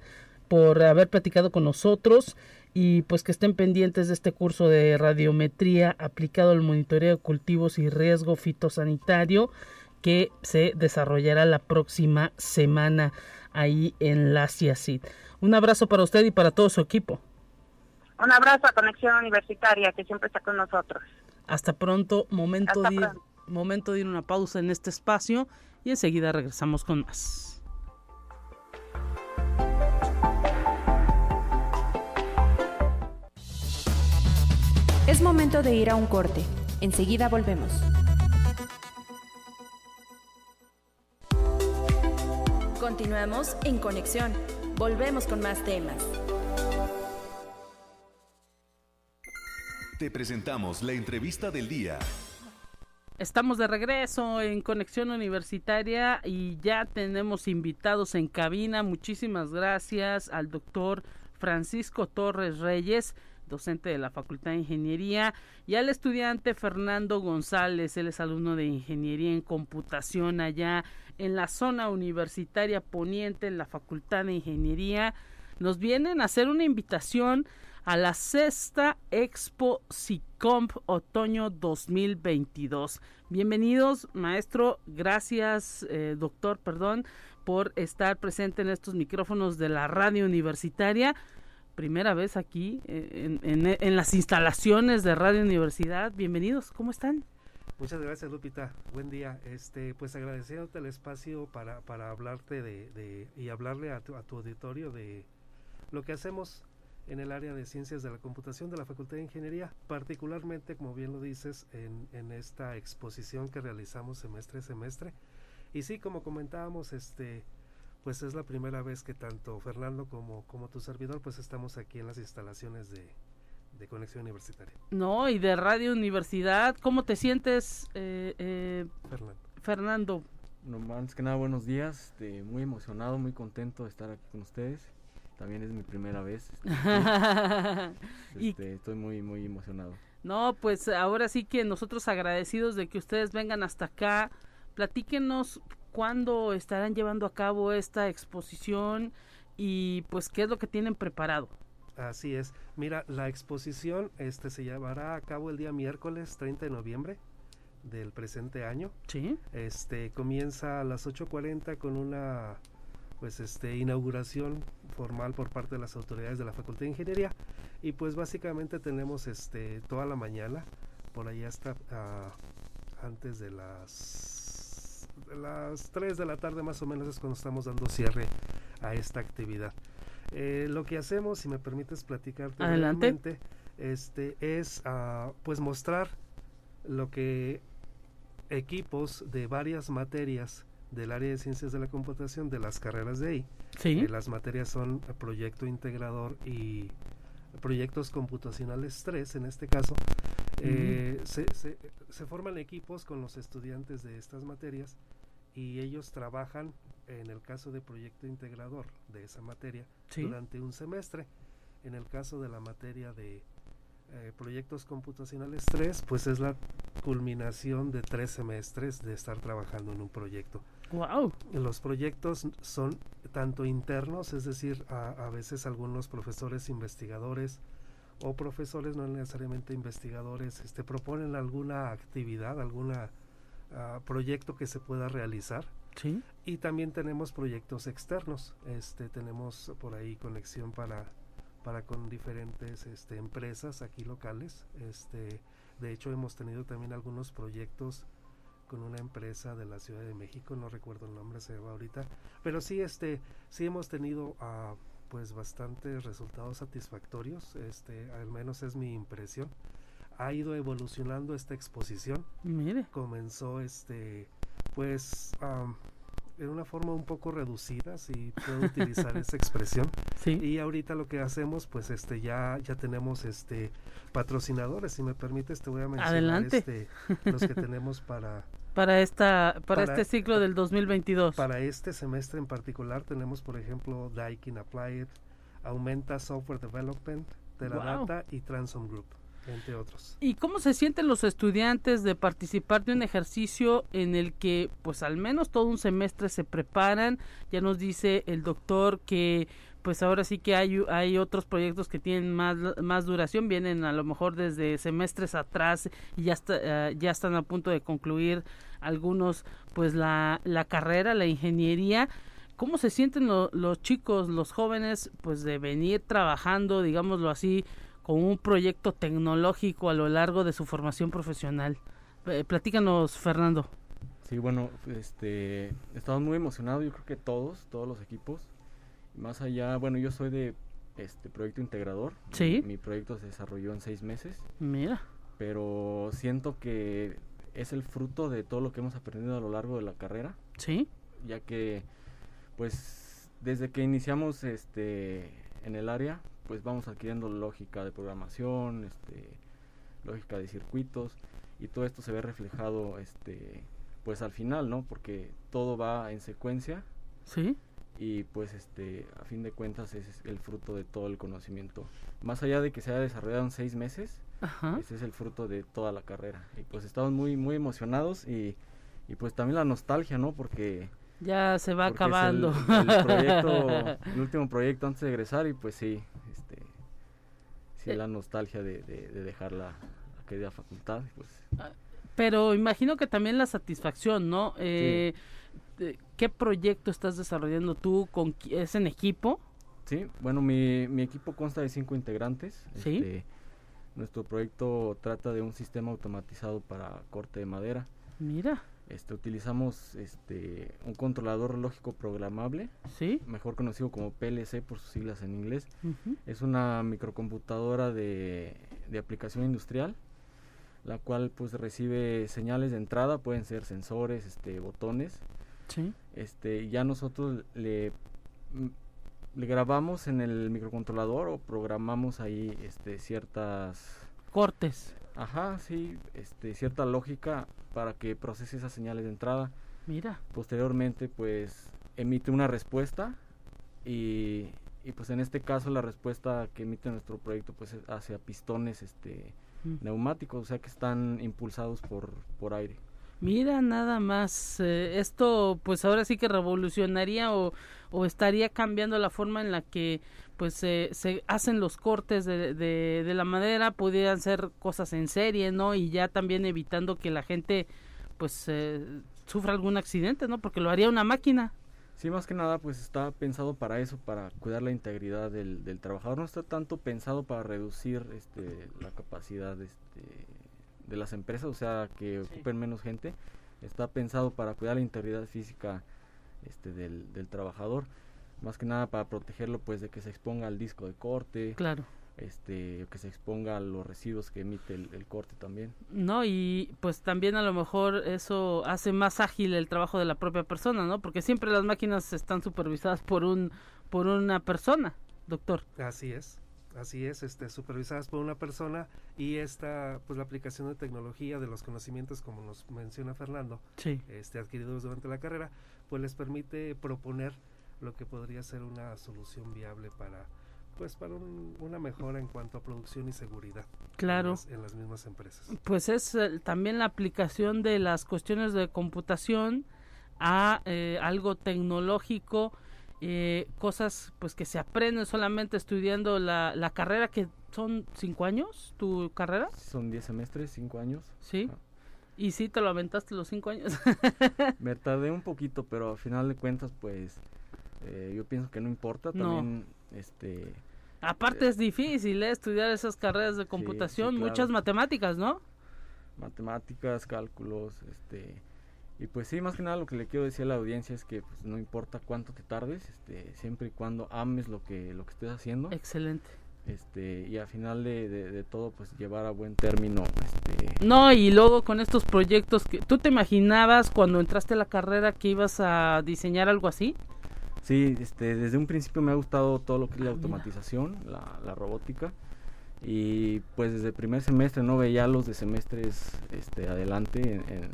Speaker 2: por haber platicado con nosotros y pues que estén pendientes de este curso de radiometría aplicado al monitoreo de cultivos y riesgo fitosanitario que se desarrollará la próxima semana ahí en la CIACID. Un abrazo para usted y para todo su equipo.
Speaker 5: Un abrazo a Conexión Universitaria que siempre está con nosotros.
Speaker 2: Hasta pronto, momento
Speaker 5: Hasta
Speaker 2: de
Speaker 5: pronto.
Speaker 2: momento de ir a una pausa en este espacio y enseguida regresamos con más.
Speaker 3: Es momento de ir a un corte. Enseguida volvemos. Continuamos en conexión. Volvemos con más temas.
Speaker 1: Te presentamos la entrevista del día.
Speaker 2: Estamos de regreso en Conexión Universitaria y ya tenemos invitados en cabina. Muchísimas gracias al doctor Francisco Torres Reyes, docente de la Facultad de Ingeniería, y al estudiante Fernando González, él es alumno de Ingeniería en Computación allá en la zona universitaria poniente en la Facultad de Ingeniería. Nos vienen a hacer una invitación a la sexta Expo SICOMP Otoño 2022. Bienvenidos, maestro. Gracias, eh, doctor, perdón, por estar presente en estos micrófonos de la radio universitaria. Primera vez aquí eh, en, las instalaciones de Radio Universidad. Bienvenidos, ¿cómo están?
Speaker 6: Muchas gracias Lupita, buen día. Este, pues agradeciéndote el espacio para, para hablarte de, de- y hablarle a tu, a tu auditorio de lo que hacemos en el área de ciencias de la computación de la Facultad de Ingeniería, particularmente, como bien lo dices, en, en esta exposición que realizamos semestre a semestre. Y sí, como comentábamos, este, pues es la primera vez que tanto Fernando como, como tu servidor, pues estamos aquí en las instalaciones de, de Conexión Universitaria.
Speaker 2: No, y de Radio Universidad. ¿Cómo te sientes, eh, eh,
Speaker 6: Fernando.
Speaker 2: Fernando?
Speaker 7: No, antes que nada, buenos días. este, muy emocionado, muy contento de estar aquí con ustedes. También es mi primera vez. este,
Speaker 2: y
Speaker 7: este, estoy muy, muy emocionado.
Speaker 2: No, pues ahora sí que nosotros agradecidos de que ustedes vengan hasta acá. Platíquenos cuándo estarán llevando a cabo esta exposición y pues qué es lo que tienen preparado.
Speaker 6: Así es. Mira, la exposición este se llevará a cabo el día miércoles 30 de noviembre del presente año.
Speaker 2: Sí.
Speaker 6: Este comienza a las 8:40 con una pues este inauguración formal por parte de las autoridades de la Facultad de Ingeniería y pues básicamente tenemos este toda la mañana por ahí hasta ah, antes de las las 3 de la tarde más o menos es cuando estamos dando cierre a esta actividad. Eh, lo que hacemos, si me permites platicarte
Speaker 2: Adelante.
Speaker 6: este es ah, pues mostrar lo que equipos de varias materias del área de ciencias de la computación de las carreras de ahí.
Speaker 2: Sí.
Speaker 6: Eh, las materias son proyecto integrador y proyectos computacionales 3 en este caso. Eh, se, se- se forman equipos con los estudiantes de estas materias y ellos trabajan en el caso de proyecto integrador de esa materia
Speaker 2: Sí.
Speaker 6: durante un semestre. En el caso de la materia de eh, proyectos computacionales 3, pues es la culminación de tres semestres de estar trabajando en un proyecto.
Speaker 2: Wow.
Speaker 6: Los proyectos son tanto internos, es decir, a, a veces algunos profesores investigadores o profesores no necesariamente investigadores este, proponen alguna actividad, algún proyecto que se pueda realizar.
Speaker 2: Sí.
Speaker 6: Y también tenemos proyectos externos. Este, tenemos por ahí conexión para, para con diferentes este, empresas aquí locales. Este, de hecho, hemos tenido también algunos proyectos con una empresa de la Ciudad de México, no recuerdo el nombre, se va ahorita, pero sí, este, sí hemos tenido ah, pues bastantes resultados satisfactorios, este, al menos es mi impresión. Ha ido evolucionando esta exposición
Speaker 2: Mire.
Speaker 6: comenzó este pues am, en una forma un poco reducida, si puedo utilizar esa expresión.
Speaker 2: Sí.
Speaker 6: Y ahorita lo que hacemos, pues este ya ya tenemos este patrocinadores, si me permites te voy a mencionar
Speaker 2: Adelante.
Speaker 6: este los que tenemos para
Speaker 2: Para esta para,
Speaker 6: Para-
Speaker 2: este ciclo del 2022.
Speaker 6: para este semestre en particular tenemos por ejemplo Daikin Applied, Aumenta Software Development, Teradata y Transom Group, entre otros.
Speaker 2: ¿Y cómo se sienten los estudiantes de participar de un ejercicio en el que, pues al menos todo un semestre se preparan? Ya nos dice el doctor que, pues ahora sí que hay, otros proyectos que tienen más, más duración, vienen a lo mejor desde semestres atrás y ya, está, eh, ya están a punto de concluir algunos, pues la, la carrera, la ingeniería. ¿Cómo se sienten lo- los chicos, los jóvenes, pues de venir trabajando, digámoslo así, con un proyecto tecnológico a lo largo de su formación profesional? Eh, platícanos, Fernando.
Speaker 7: Sí, bueno, este, estamos muy emocionados, yo creo que todos, todos los equipos. Más allá, bueno, yo soy de este proyecto integrador.
Speaker 2: Sí.
Speaker 7: Mi, mi proyecto se desarrolló en seis meses,
Speaker 2: Mira,
Speaker 7: pero siento que es el fruto de todo lo que hemos aprendido a lo largo de la carrera,
Speaker 2: sí,
Speaker 7: ya que, pues, desde que iniciamos este en el área, pues vamos adquiriendo lógica de programación, este, lógica de circuitos y todo esto se ve reflejado, este, pues al final, ¿no? Porque todo va en secuencia
Speaker 2: sí,
Speaker 7: y pues este a fin de cuentas es el fruto de todo el conocimiento más allá de que se haya desarrollado en seis meses
Speaker 2: ajá.
Speaker 7: ese es el fruto de toda la carrera y pues estamos muy muy emocionados y, y pues también la nostalgia no porque,
Speaker 2: Ya se va
Speaker 7: el-
Speaker 2: acabando.
Speaker 7: el, proyecto el último proyecto antes de egresar y pues sí sí la nostalgia de, de, de dejar la, la querida facultad pues
Speaker 2: Pero imagino que también la satisfacción, ¿no? Eh, ¿Qué proyecto estás desarrollando tú? Con, ¿Es en equipo?
Speaker 7: Sí, bueno, mi, mi equipo consta de cinco integrantes.
Speaker 2: Sí.
Speaker 7: Este, nuestro proyecto trata de un sistema automatizado para corte de madera.
Speaker 2: Mira,
Speaker 7: Este, utilizamos este, un controlador lógico programable,
Speaker 2: sí.
Speaker 7: mejor conocido como PLC por sus siglas en inglés. Es una microcomputadora de, de aplicación industrial, la cual pues recibe señales de entrada, pueden ser sensores, este, botones,
Speaker 2: Sí.
Speaker 7: este ya nosotros le mm, le grabamos en el microcontrolador o programamos ahí este ciertas
Speaker 2: Cortes.
Speaker 7: Ajá sí este cierta lógica para que procese esas señales de entrada
Speaker 2: Mira.
Speaker 7: posteriormente pues emite una respuesta y, y pues en este caso la respuesta que emite nuestro proyecto pues es hacia pistones este
Speaker 2: mm.
Speaker 7: neumáticos o sea que están impulsados por por aire
Speaker 2: Mira, nada más. eh, esto, pues ahora sí que revolucionaría o, o estaría cambiando la forma en la que pues se se hacen los cortes de, de, de la madera. Pudieran ser cosas en serie, ¿no? Y ya también evitando que la gente pues eh, sufra algún accidente, ¿no? Porque lo haría una máquina.
Speaker 7: Sí, más que nada, pues está pensado para eso, para cuidar la integridad del, del trabajador. No está tanto pensado para reducir este, la capacidad este, de las empresas, o sea, que ocupen menos gente. Está pensado para cuidar la integridad física este, del, del trabajador. Más que nada para protegerlo, pues, de que se exponga al disco de corte,
Speaker 2: Claro.
Speaker 7: este, que se exponga a los residuos que emite el, el corte también.
Speaker 2: No, y pues también a lo mejor eso hace más ágil el trabajo de la propia persona, ¿no? Porque siempre las máquinas están supervisadas por un por una persona, doctor.
Speaker 6: Así es, así es, este, supervisadas por una persona y esta, pues la aplicación de tecnología, de los conocimientos, como nos menciona Fernando,
Speaker 2: Sí.
Speaker 6: este, adquiridos durante la carrera, pues les permite proponer lo que podría ser una solución viable para, pues para un- una mejora en cuanto a producción y seguridad. en
Speaker 2: Claro.
Speaker 6: las- En las, mismas empresas.
Speaker 2: Pues es eh, también la aplicación de las cuestiones de computación a eh, algo tecnológico, eh, cosas pues que se aprenden solamente estudiando la, la carrera que son cinco años, tu carrera,
Speaker 7: Son 10 semestres, 5 años.
Speaker 2: sí. Y sí, te lo aventaste los cinco años.
Speaker 7: Me tardé un poquito, pero al final de cuentas, pues eh, yo pienso que no importa.
Speaker 2: No.
Speaker 7: También, este,
Speaker 2: Aparte es difícil ¿eh? estudiar esas carreras de computación,
Speaker 7: sí, claro.
Speaker 2: muchas matemáticas, ¿no?
Speaker 7: matemáticas, cálculos, este, y pues sí, más que nada lo que le quiero decir a la audiencia es que pues, no importa cuánto te tardes, este, siempre y cuando ames lo que lo que estés haciendo,
Speaker 2: Excelente.
Speaker 7: este y al final de, de, todo pues llevar a buen término este
Speaker 2: no y luego con estos proyectos que tú te imaginabas cuando entraste a la carrera que ibas a diseñar algo así
Speaker 7: sí este desde un principio me ha gustado todo lo que es la ah, automatización la, la, robótica. Y pues desde el primer semestre no veía los de semestres este adelante en,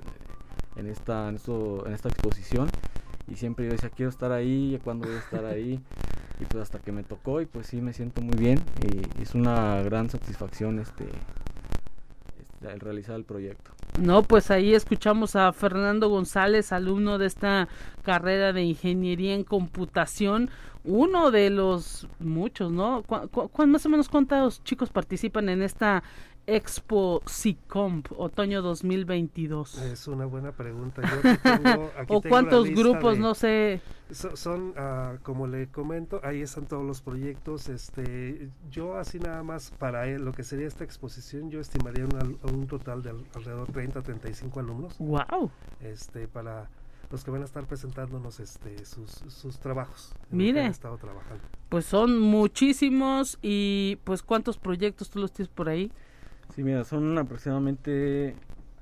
Speaker 7: en, esta en, esto, en esta exposición. Y siempre yo decía quiero estar ahí cuando voy a estar ahí y pues hasta que me tocó y pues sí me siento muy bien. Y es una gran satisfacción este, el realizar el proyecto.
Speaker 2: No, pues ahí escuchamos a Fernando González, alumno de esta carrera de ingeniería en computación, uno de los muchos, ¿no? más o menos cuántos chicos participan en esta Expo SICOMP otoño 2022?
Speaker 6: Es una buena pregunta.
Speaker 2: ¿O cuántos grupos? no sé.
Speaker 6: son, ah, como le comento, ahí están todos los proyectos. Este, yo así nada más para lo que sería esta exposición, yo estimaría un total de alrededor de 30 35 alumnos.
Speaker 2: ¡Wow!
Speaker 6: Este, para los que van a estar presentándonos este sus, sus trabajos.
Speaker 2: Mire,
Speaker 6: estado trabajando.
Speaker 2: pues son muchísimos y pues cuántos proyectos tú los tienes por ahí.
Speaker 7: Sí, mira, son aproximadamente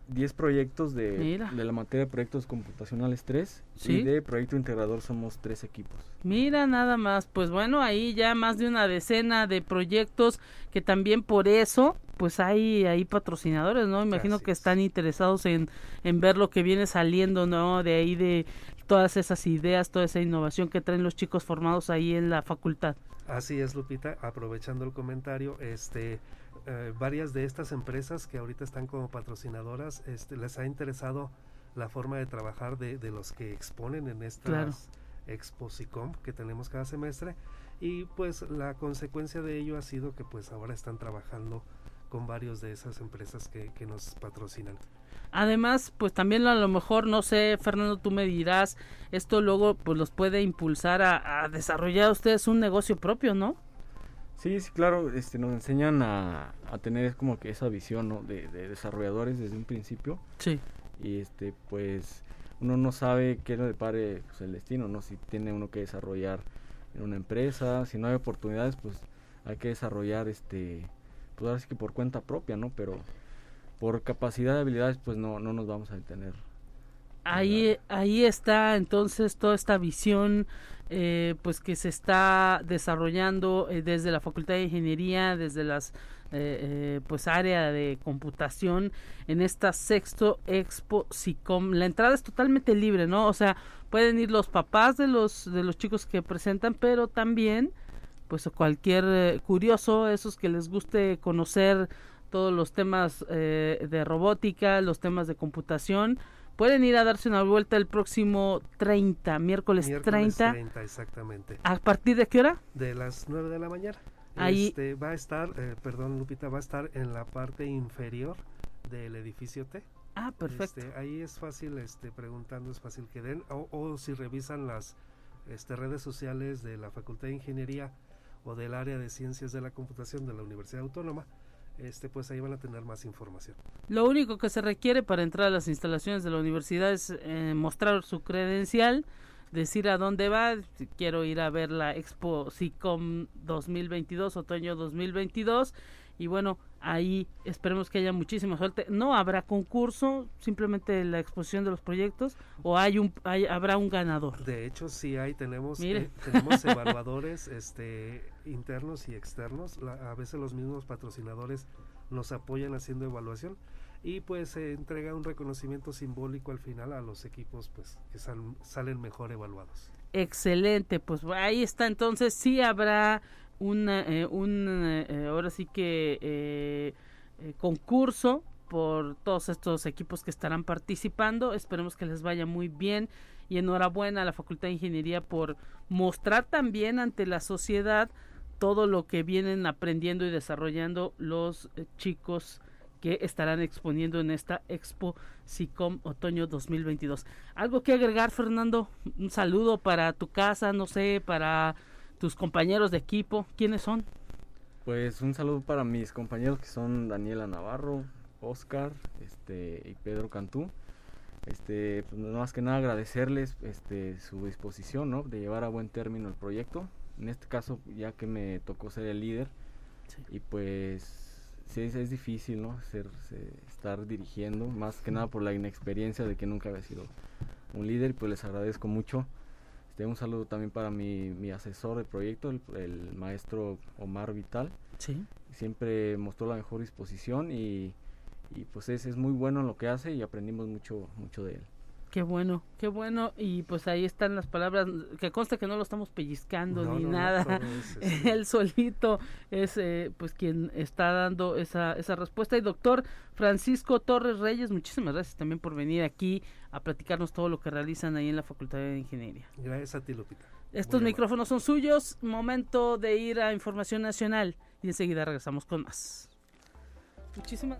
Speaker 7: 10 proyectos de, de, la materia de proyectos computacionales 3 y de proyecto integrador somos 3 equipos.
Speaker 2: Mira, nada más. Pues bueno, ahí ya más de una decena de proyectos que también por eso pues hay ahí patrocinadores, ¿no? Imagino que están interesados en, en ver lo que viene saliendo, ¿no? De ahí de todas esas ideas, toda esa innovación que traen los chicos formados ahí en la facultad.
Speaker 6: Así es, Lupita, aprovechando el comentario, este eh, varias de estas empresas que ahorita están como patrocinadoras este, les ha interesado la forma de trabajar de, los que exponen en estas Exposicom que tenemos cada semestre y pues la consecuencia de ello ha sido que pues ahora están trabajando con varios de esas empresas que, que nos patrocinan.
Speaker 2: Además, pues también a lo mejor, no sé, Fernando, tú me dirás, esto luego pues los puede impulsar a, a desarrollar ustedes un negocio propio, ¿no?
Speaker 7: Sí, sí, claro, este, nos enseñan a, a tener como que esa visión ¿no? de, desarrolladores desde un principio.
Speaker 2: Sí.
Speaker 7: Y este, pues uno no sabe qué le depare pues, el destino, ¿no? Si tiene uno que desarrollar en una empresa, si no hay oportunidades, pues hay que desarrollar, este, pues ahora sí que por cuenta propia, ¿no? Pero por capacidad de habilidades, pues no, no nos vamos a detener.
Speaker 2: Ahí, ahí está entonces toda esta visión eh, pues que se está desarrollando eh, desde la Facultad de Ingeniería, desde las eh, pues área de computación en esta sexto Expo SICOM. La entrada es totalmente libre, ¿no? O sea, pueden ir los papás de los de los chicos que presentan, pero también pues cualquier curioso, esos que les guste conocer todos los temas de robótica, los temas de computación, Pueden ir a darse una vuelta el próximo 30, miércoles, miércoles 30.
Speaker 6: exactamente.
Speaker 2: ¿A partir de qué hora?
Speaker 6: De las 9 de la mañana.
Speaker 2: Ahí
Speaker 6: este, va a estar, eh, perdón Lupita, va a estar en la parte inferior del edificio T.
Speaker 2: Ah, perfecto.
Speaker 6: Este, ahí es fácil, este, preguntando, es fácil que den, o, o si revisan las este, redes sociales de la Facultad de Ingeniería o del área de Ciencias de la Computación de la Universidad Autónoma, este, pues ahí van a tener más información.
Speaker 2: Lo único que se requiere para entrar a las instalaciones de la universidad es eh, mostrar su credencial, decir a dónde va, quiero ir a ver la Expo SICOM 2022, otoño 2022, y bueno, ahí esperemos que haya muchísima suerte. No habrá concurso, simplemente la exposición de los proyectos, o hay un habrá un ganador.
Speaker 6: De hecho, sí hay, tenemos, eh, tenemos evaluadores este, internos y externos. a veces los mismos patrocinadores nos apoyan haciendo evaluación y pues se entrega un reconocimiento simbólico al final a los equipos pues que salen mejor evaluados.
Speaker 2: Excelente, pues ahí está entonces sí habrá una, eh, un, eh, ahora sí que eh, concurso por todos estos equipos que estarán participando. Esperemos que les vaya muy bien y enhorabuena a la Facultad de Ingeniería por mostrar también ante la sociedad todo lo que vienen aprendiendo y desarrollando los chicos que estarán exponiendo en esta Expo SICOM Otoño 2022. ¿Algo que agregar, Fernando? Un saludo para tu casa, no sé, para tus compañeros de equipo, ¿quiénes son?
Speaker 7: Pues un saludo para mis compañeros que son Daniela Navarro, Oscar este, y Pedro Cantú. Este, pues más que nada agradecerles este, su disposición ¿no? de llevar a buen término el proyecto. En este caso, ya que me tocó ser el líder, y pues sí es, difícil, ¿no? Ser, estar dirigiendo, más que nada por la inexperiencia de que nunca había sido un líder, y pues les agradezco mucho. Este, un saludo también para mi, mi asesor de proyecto, el, maestro Omar Vital.
Speaker 2: Sí.
Speaker 7: Siempre mostró la mejor disposición y, y pues es, es muy bueno en lo que hace y aprendimos mucho, mucho de él.
Speaker 2: Qué bueno, qué bueno. Y pues ahí están las palabras, que consta que no lo estamos pellizcando ni nada. Él solito es eh, pues quien está dando esa, esa respuesta. Y doctor Francisco Torres Reyes, muchísimas gracias también por venir aquí a platicarnos todo lo que realizan ahí en la Facultad de Ingeniería.
Speaker 6: Gracias a ti, Lupita.
Speaker 2: Estos micrófonos son suyos. Momento de ir a Información Nacional y enseguida regresamos con más. Muchísimas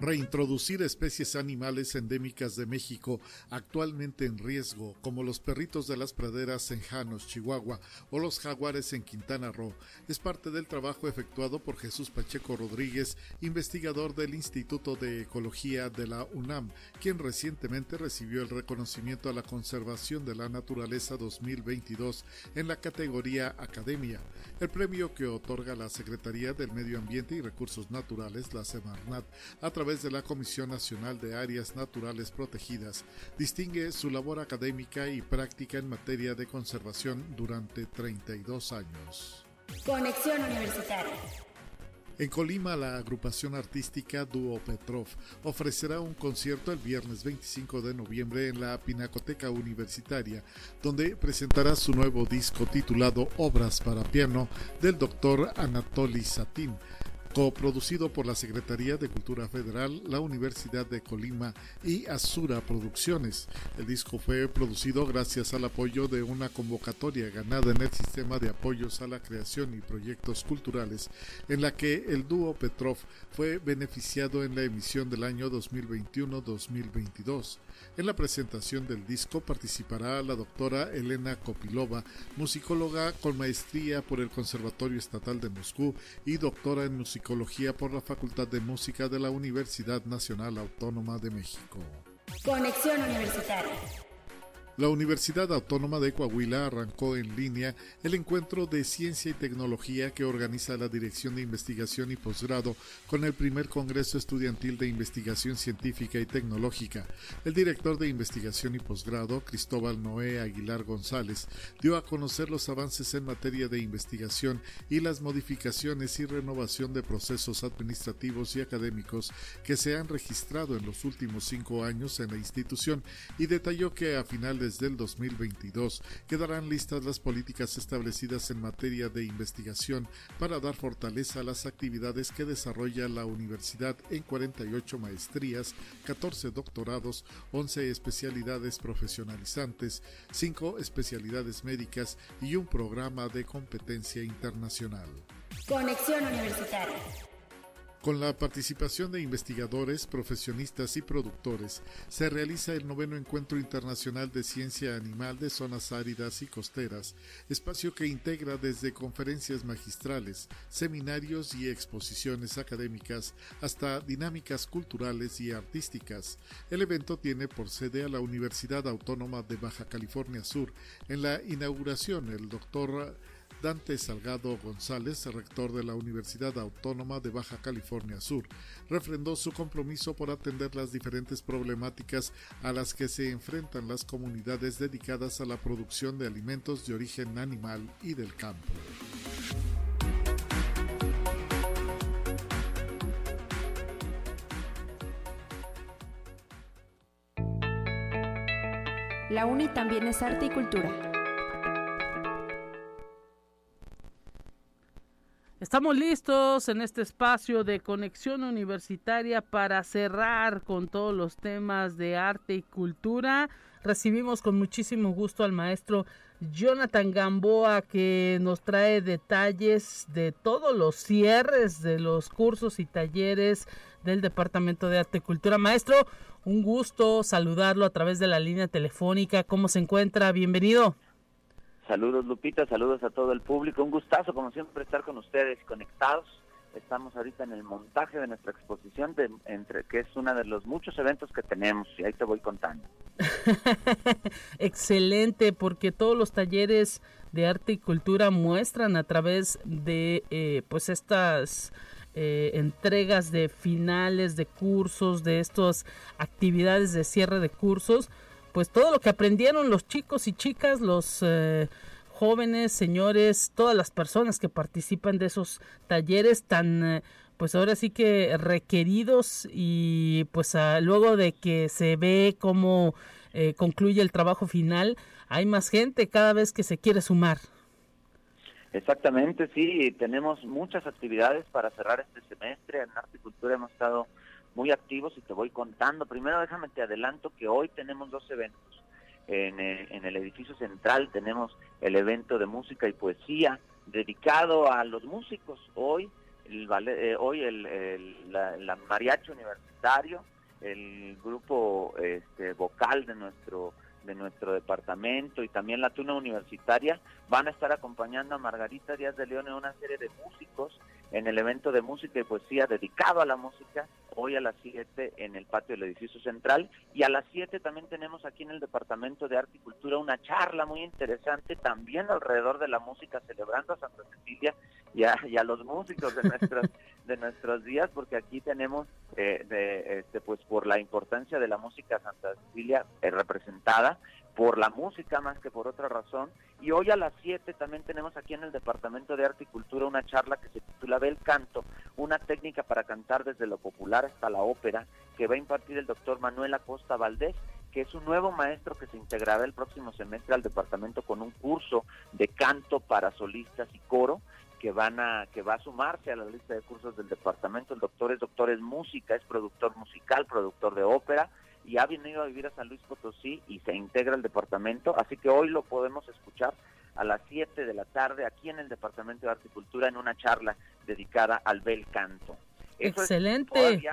Speaker 8: Reintroducir especies animales endémicas de México actualmente en riesgo, como los perritos de las praderas en Janos, Chihuahua, o los jaguares en Quintana Roo, es parte del trabajo efectuado por Jesús Pacheco Rodríguez, investigador del Instituto de Ecología de la UNAM, quien recientemente recibió el reconocimiento a la conservación de la naturaleza 2022 en la categoría Academia, el premio que otorga la Secretaría del Medio Ambiente y Recursos Naturales, la Semarnat, a través de la Comisión Nacional de Áreas Naturales Protegidas, distingue su labor académica y práctica en materia de conservación durante 32 años.
Speaker 3: Conexión Universitaria.
Speaker 8: En Colima, la agrupación artística Duo Petrov ofrecerá un concierto el viernes 25 de noviembre en la Pinacoteca Universitaria, donde presentará su nuevo disco titulado Obras para piano del doctor Anatoly Satin coproducido por la Secretaría de Cultura Federal, la Universidad de Colima y Azura Producciones. El disco fue producido gracias al apoyo de una convocatoria ganada en el sistema de apoyos a la creación y proyectos culturales, en la que el dúo Petrov fue beneficiado en la emisión del año 2021-2022. En la presentación del disco participará la doctora Elena Kopilova, musicóloga con maestría por el Conservatorio Estatal de Moscú y doctora en musicología por la Facultad de Música de la Universidad Nacional Autónoma de México.
Speaker 3: Conexión Universitaria.
Speaker 8: La Universidad Autónoma de Coahuila arrancó en línea el encuentro de ciencia y tecnología que organiza la Dirección de Investigación y Posgrado con el primer Congreso Estudiantil de Investigación Científica y Tecnológica. El director de Investigación y Posgrado, Cristóbal Noé Aguilar González, dio a conocer los avances en materia de investigación y las modificaciones y renovación de procesos administrativos y académicos que se han registrado en los últimos cinco años en la institución y detalló que a finales del 2022 quedarán listas las políticas establecidas en materia de investigación para dar fortaleza a las actividades que desarrolla la universidad en 48 maestrías, 14 doctorados, 11 especialidades profesionalizantes, 5 especialidades médicas y un programa de competencia internacional.
Speaker 3: Conexión Universitaria.
Speaker 8: Con la participación de investigadores, profesionistas y productores, se realiza el noveno Encuentro Internacional de Ciencia Animal de Zonas Áridas y Costeras, espacio que integra desde conferencias magistrales, seminarios y exposiciones académicas hasta dinámicas culturales y artísticas. El evento tiene por sede a la Universidad Autónoma de Baja California Sur. En la inauguración, el doctor Dante Salgado González, rector de la Universidad Autónoma de Baja California Sur, refrendó su compromiso por atender las diferentes problemáticas a las que se enfrentan las comunidades dedicadas a la producción de alimentos de origen animal y del campo.
Speaker 3: La UNI también es arte y cultura.
Speaker 2: Estamos listos en este espacio de conexión universitaria para cerrar con todos los temas de arte y cultura. Recibimos con muchísimo gusto al maestro Jonathan Gamboa que nos trae detalles de todos los cierres de los cursos y talleres del Departamento de Arte y Cultura. Maestro, un gusto saludarlo a través de la línea telefónica. ¿Cómo se encuentra? Bienvenido.
Speaker 9: Saludos Lupita, saludos a todo el público. Un gustazo como siempre estar con ustedes conectados. Estamos ahorita en el montaje de nuestra exposición, de, entre que es uno de los muchos eventos que tenemos y ahí te voy contando.
Speaker 2: Excelente, porque todos los talleres de arte y cultura muestran a través de eh, pues estas eh, entregas de finales de cursos, de estas actividades de cierre de cursos, pues todo lo que aprendieron los chicos y chicas, los eh, jóvenes, señores, todas las personas que participan de esos talleres tan, eh, pues ahora sí que requeridos y pues luego de que se ve cómo eh, concluye el trabajo final, hay más gente cada vez que se quiere sumar.
Speaker 9: Exactamente, sí, tenemos muchas actividades para cerrar este semestre. En Arte y Cultura hemos estado muy activos y te voy contando. Primero déjame te adelanto que hoy tenemos dos eventos. En, eh, el edificio central tenemos el evento de música y poesía dedicado a los músicos. Hoy el, eh, hoy el, la, mariachi universitario, el grupo este, vocal de nuestro de nuestro departamento y también la Tuna Universitaria van a estar acompañando a Margarita Díaz de León en una serie de músicos en el evento de música y poesía dedicado a la música, hoy a las 7 en el patio del edificio central. Y a las 7 también tenemos aquí en el Departamento de Arte y Cultura una charla muy interesante también alrededor de la música, celebrando a Santa Cecilia y a, los músicos de nuestros, de nuestros días, porque aquí tenemos, eh, de, este, pues por la importancia de la música Santa Cecilia eh, representada, por la música más que por otra razón. Y hoy a las 7 también tenemos aquí en el Departamento de Arte y Cultura una charla que se titula Bel Canto, una técnica para cantar desde lo popular hasta la ópera, que va a impartir el doctor Manuel Acosta Valdés, que es un nuevo maestro que se integrará el próximo semestre al departamento con un curso de canto para solistas y coro que van a que va a sumarse a la lista de cursos del departamento. El doctor es doctor en música, es productor musical, productor de ópera y ha venido a vivir a San Luis Potosí y se integra al departamento, así que hoy lo podemos escuchar a las 7 de la tarde aquí en el Departamento de Arte y Cultura en una charla dedicada al bel canto.
Speaker 2: Excelente.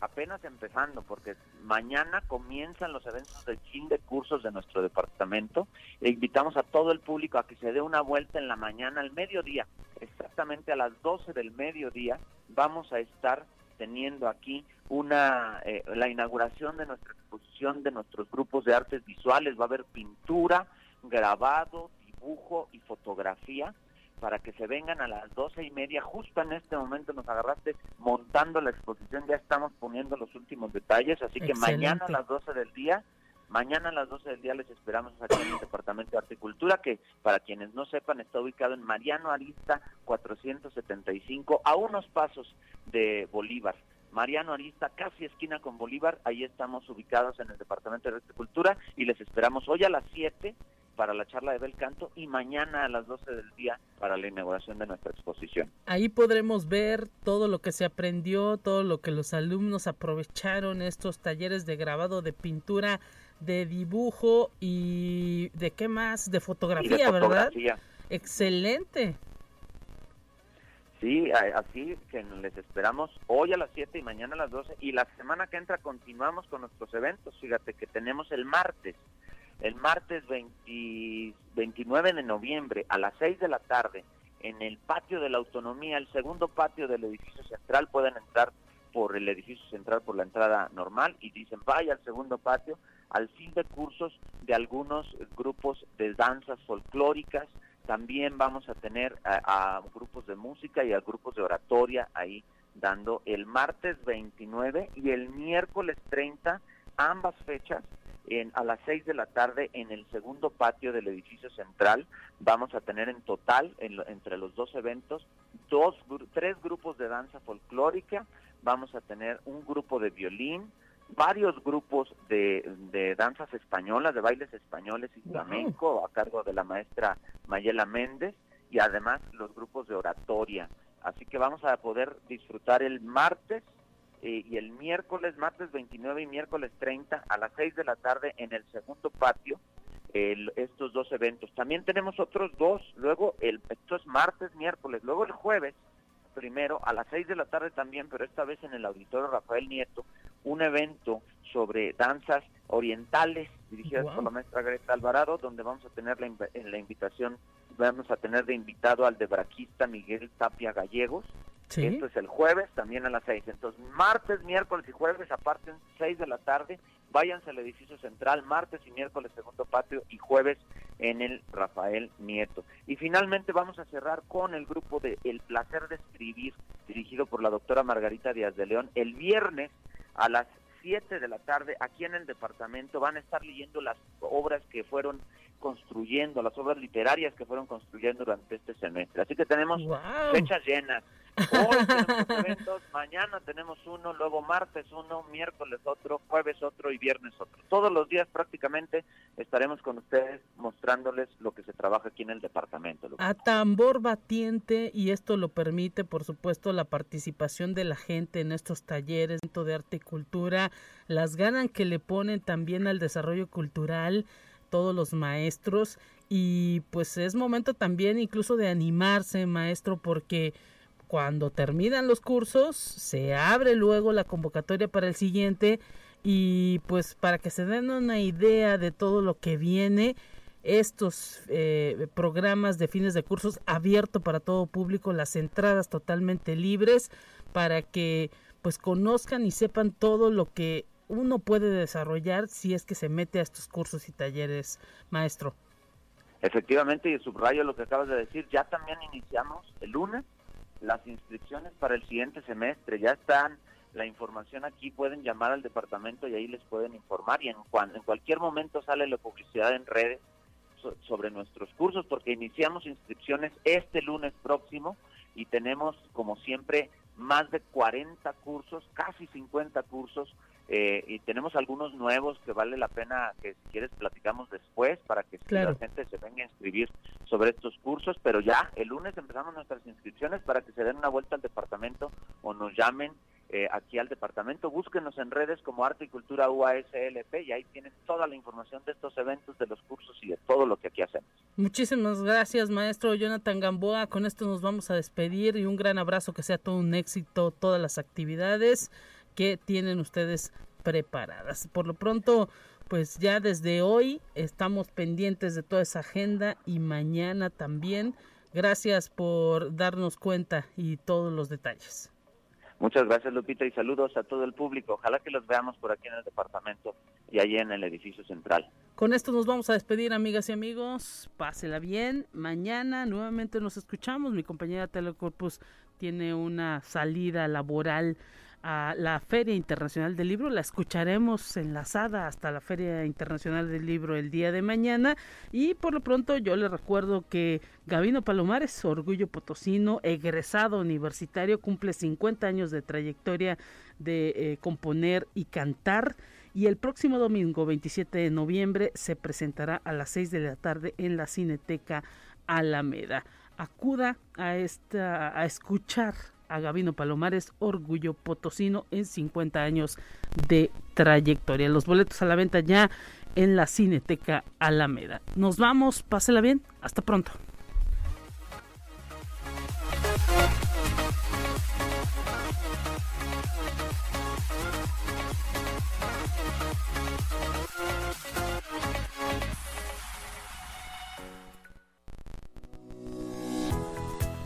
Speaker 9: apenas empezando porque mañana comienzan los eventos de fin de cursos de nuestro departamento e invitamos a todo el público a que se dé una vuelta en la mañana al mediodía, exactamente a las 12 del mediodía vamos a estar teniendo aquí una eh, la inauguración de nuestra exposición de nuestros grupos de artes visuales. Va a haber pintura, grabado, dibujo y fotografía para que se vengan a las doce y media. Justo en este momento nos agarraste montando la exposición, ya estamos poniendo los últimos detalles, así que mañana a las doce del día Mañana a las 12 del día les esperamos aquí en el Departamento de Arte y Cultura, que para quienes no sepan está ubicado en Mariano Arista 475, a unos pasos de Bolívar. Mariano Arista, casi esquina con Bolívar, ahí estamos ubicados en el Departamento de Cultura y les esperamos hoy a las 7 para la charla de Bel Canto y mañana a las 12 del día para la inauguración de nuestra exposición.
Speaker 2: Ahí podremos ver todo lo que se aprendió, todo lo que los alumnos aprovecharon, estos talleres de grabado de pintura de dibujo y de qué más, de fotografía, ¿verdad? Excelente.
Speaker 9: Sí, así que les esperamos hoy a las 7 y mañana a las 12 y la semana que entra continuamos con nuestros eventos. Fíjate que tenemos el martes, el martes 29 de noviembre a las 6 de la tarde en el patio de la autonomía, el segundo patio del edificio central, pueden entrar por el edificio central por la entrada normal y dicen vaya al segundo patio al fin de cursos de algunos grupos de danzas folclóricas. También vamos a tener a, grupos de música y a grupos de oratoria ahí dando el martes 29 y el miércoles 30, ambas fechas, en, a las 6 de la tarde en el segundo patio del edificio central. Vamos a tener en total, entre los dos eventos, dos, tres grupos de danza folclórica, vamos a tener un grupo de violín, varios grupos de, danzas españolas, de bailes españoles y flamenco a cargo de la maestra Mayela Méndez y además los grupos de oratoria. Así que vamos a poder disfrutar el martes eh, y el miércoles, martes 29 y miércoles 30 a las 6 de la tarde en el segundo patio estos dos eventos. También tenemos otros dos, luego el, esto es martes, miércoles, luego el jueves primero a las 6 de la tarde también, pero esta vez en el auditorio Rafael Nieto, un evento sobre danzas orientales dirigidas por la maestra Greta Alvarado, donde vamos a tener la, en la invitación, vamos a tener de invitado al debraquista Miguel Tapia Gallegos. Esto es el jueves, también a las seis. Entonces, martes, miércoles y jueves, aparte, seis de la tarde, váyanse al edificio central, martes y miércoles segundo patio y jueves en el Rafael Nieto. Y finalmente vamos a cerrar con el grupo de El Placer de Escribir, dirigido por la doctora Margarita Díaz de León, el viernes a las 7 de la tarde aquí en el departamento van a estar leyendo las obras que fueron construyendo, las obras literarias que fueron construyendo durante este semestre. Así que tenemos fechas llenas. Hoy tenemos eventos, mañana tenemos uno, luego martes uno, miércoles otro, jueves otro y viernes otro. Todos los días prácticamente estaremos con ustedes mostrándoles lo que se trabaja aquí en el departamento.
Speaker 2: A tambor batiente y esto lo permite, por supuesto, la participación de la gente en estos talleres de arte y cultura, las ganas que le ponen también al desarrollo cultural todos los maestros y pues es momento también incluso de animarse maestro porque cuando terminan los cursos, se abre luego la convocatoria para el siguiente y pues para que se den una idea de todo lo que viene, estos eh, programas de fines de cursos abierto para todo público, las entradas totalmente libres para que pues conozcan y sepan todo lo que uno puede desarrollar si es que se mete a estos cursos y talleres, maestro.
Speaker 9: Efectivamente, y subrayo lo que acabas de decir, ya también iniciamos el lunes las inscripciones para el siguiente semestre. Ya están la información aquí, pueden llamar al departamento y ahí les pueden informar y en, en cualquier momento sale la publicidad en redes sobre nuestros cursos porque iniciamos inscripciones este lunes próximo y tenemos como siempre más de 40 cursos, casi 50 cursos eh, y tenemos algunos nuevos que vale la pena que si quieres platicamos después para que la gente se venga a inscribir sobre estos cursos, pero ya el lunes empezamos nuestras inscripciones para que se den una vuelta al departamento o nos llamen eh, aquí al departamento, búsquenos en redes como Arte y Cultura UASLP y ahí tienen toda la información de estos eventos, de los cursos y de todo lo que aquí hacemos.
Speaker 2: Muchísimas gracias, maestro Jonathan Gamboa. Con esto nos vamos a despedir y un gran abrazo, que sea todo un éxito, todas las actividades que tienen ustedes preparadas. Por lo pronto, pues ya desde hoy estamos pendientes de toda esa agenda y mañana también. Gracias por darnos cuenta y todos los detalles.
Speaker 9: Muchas gracias Lupita y saludos a todo el público. Ojalá que los veamos por aquí en el departamento y allí en el edificio central.
Speaker 2: Con esto nos vamos a despedir amigas y amigos. Pásela bien. Mañana nuevamente nos escuchamos. Mi compañera Telecorpus tiene una salida laboral a la Feria Internacional del Libro. La escucharemos enlazada hasta la Feria Internacional del Libro el día de mañana. Y por lo pronto yo le recuerdo que Gabino Palomares, orgullo potosino, egresado universitario, cumple 50 años de trayectoria de eh, componer y cantar. Y el próximo domingo, 27 de noviembre, se presentará a las 6 de la tarde en la Cineteca Alameda. Acuda a, esta, a escuchar a Gabino Palomares, Orgullo Potosino en 50 años de trayectoria. Los boletos a la venta ya en la Cineteca Alameda. Nos vamos, pásela bien, hasta pronto.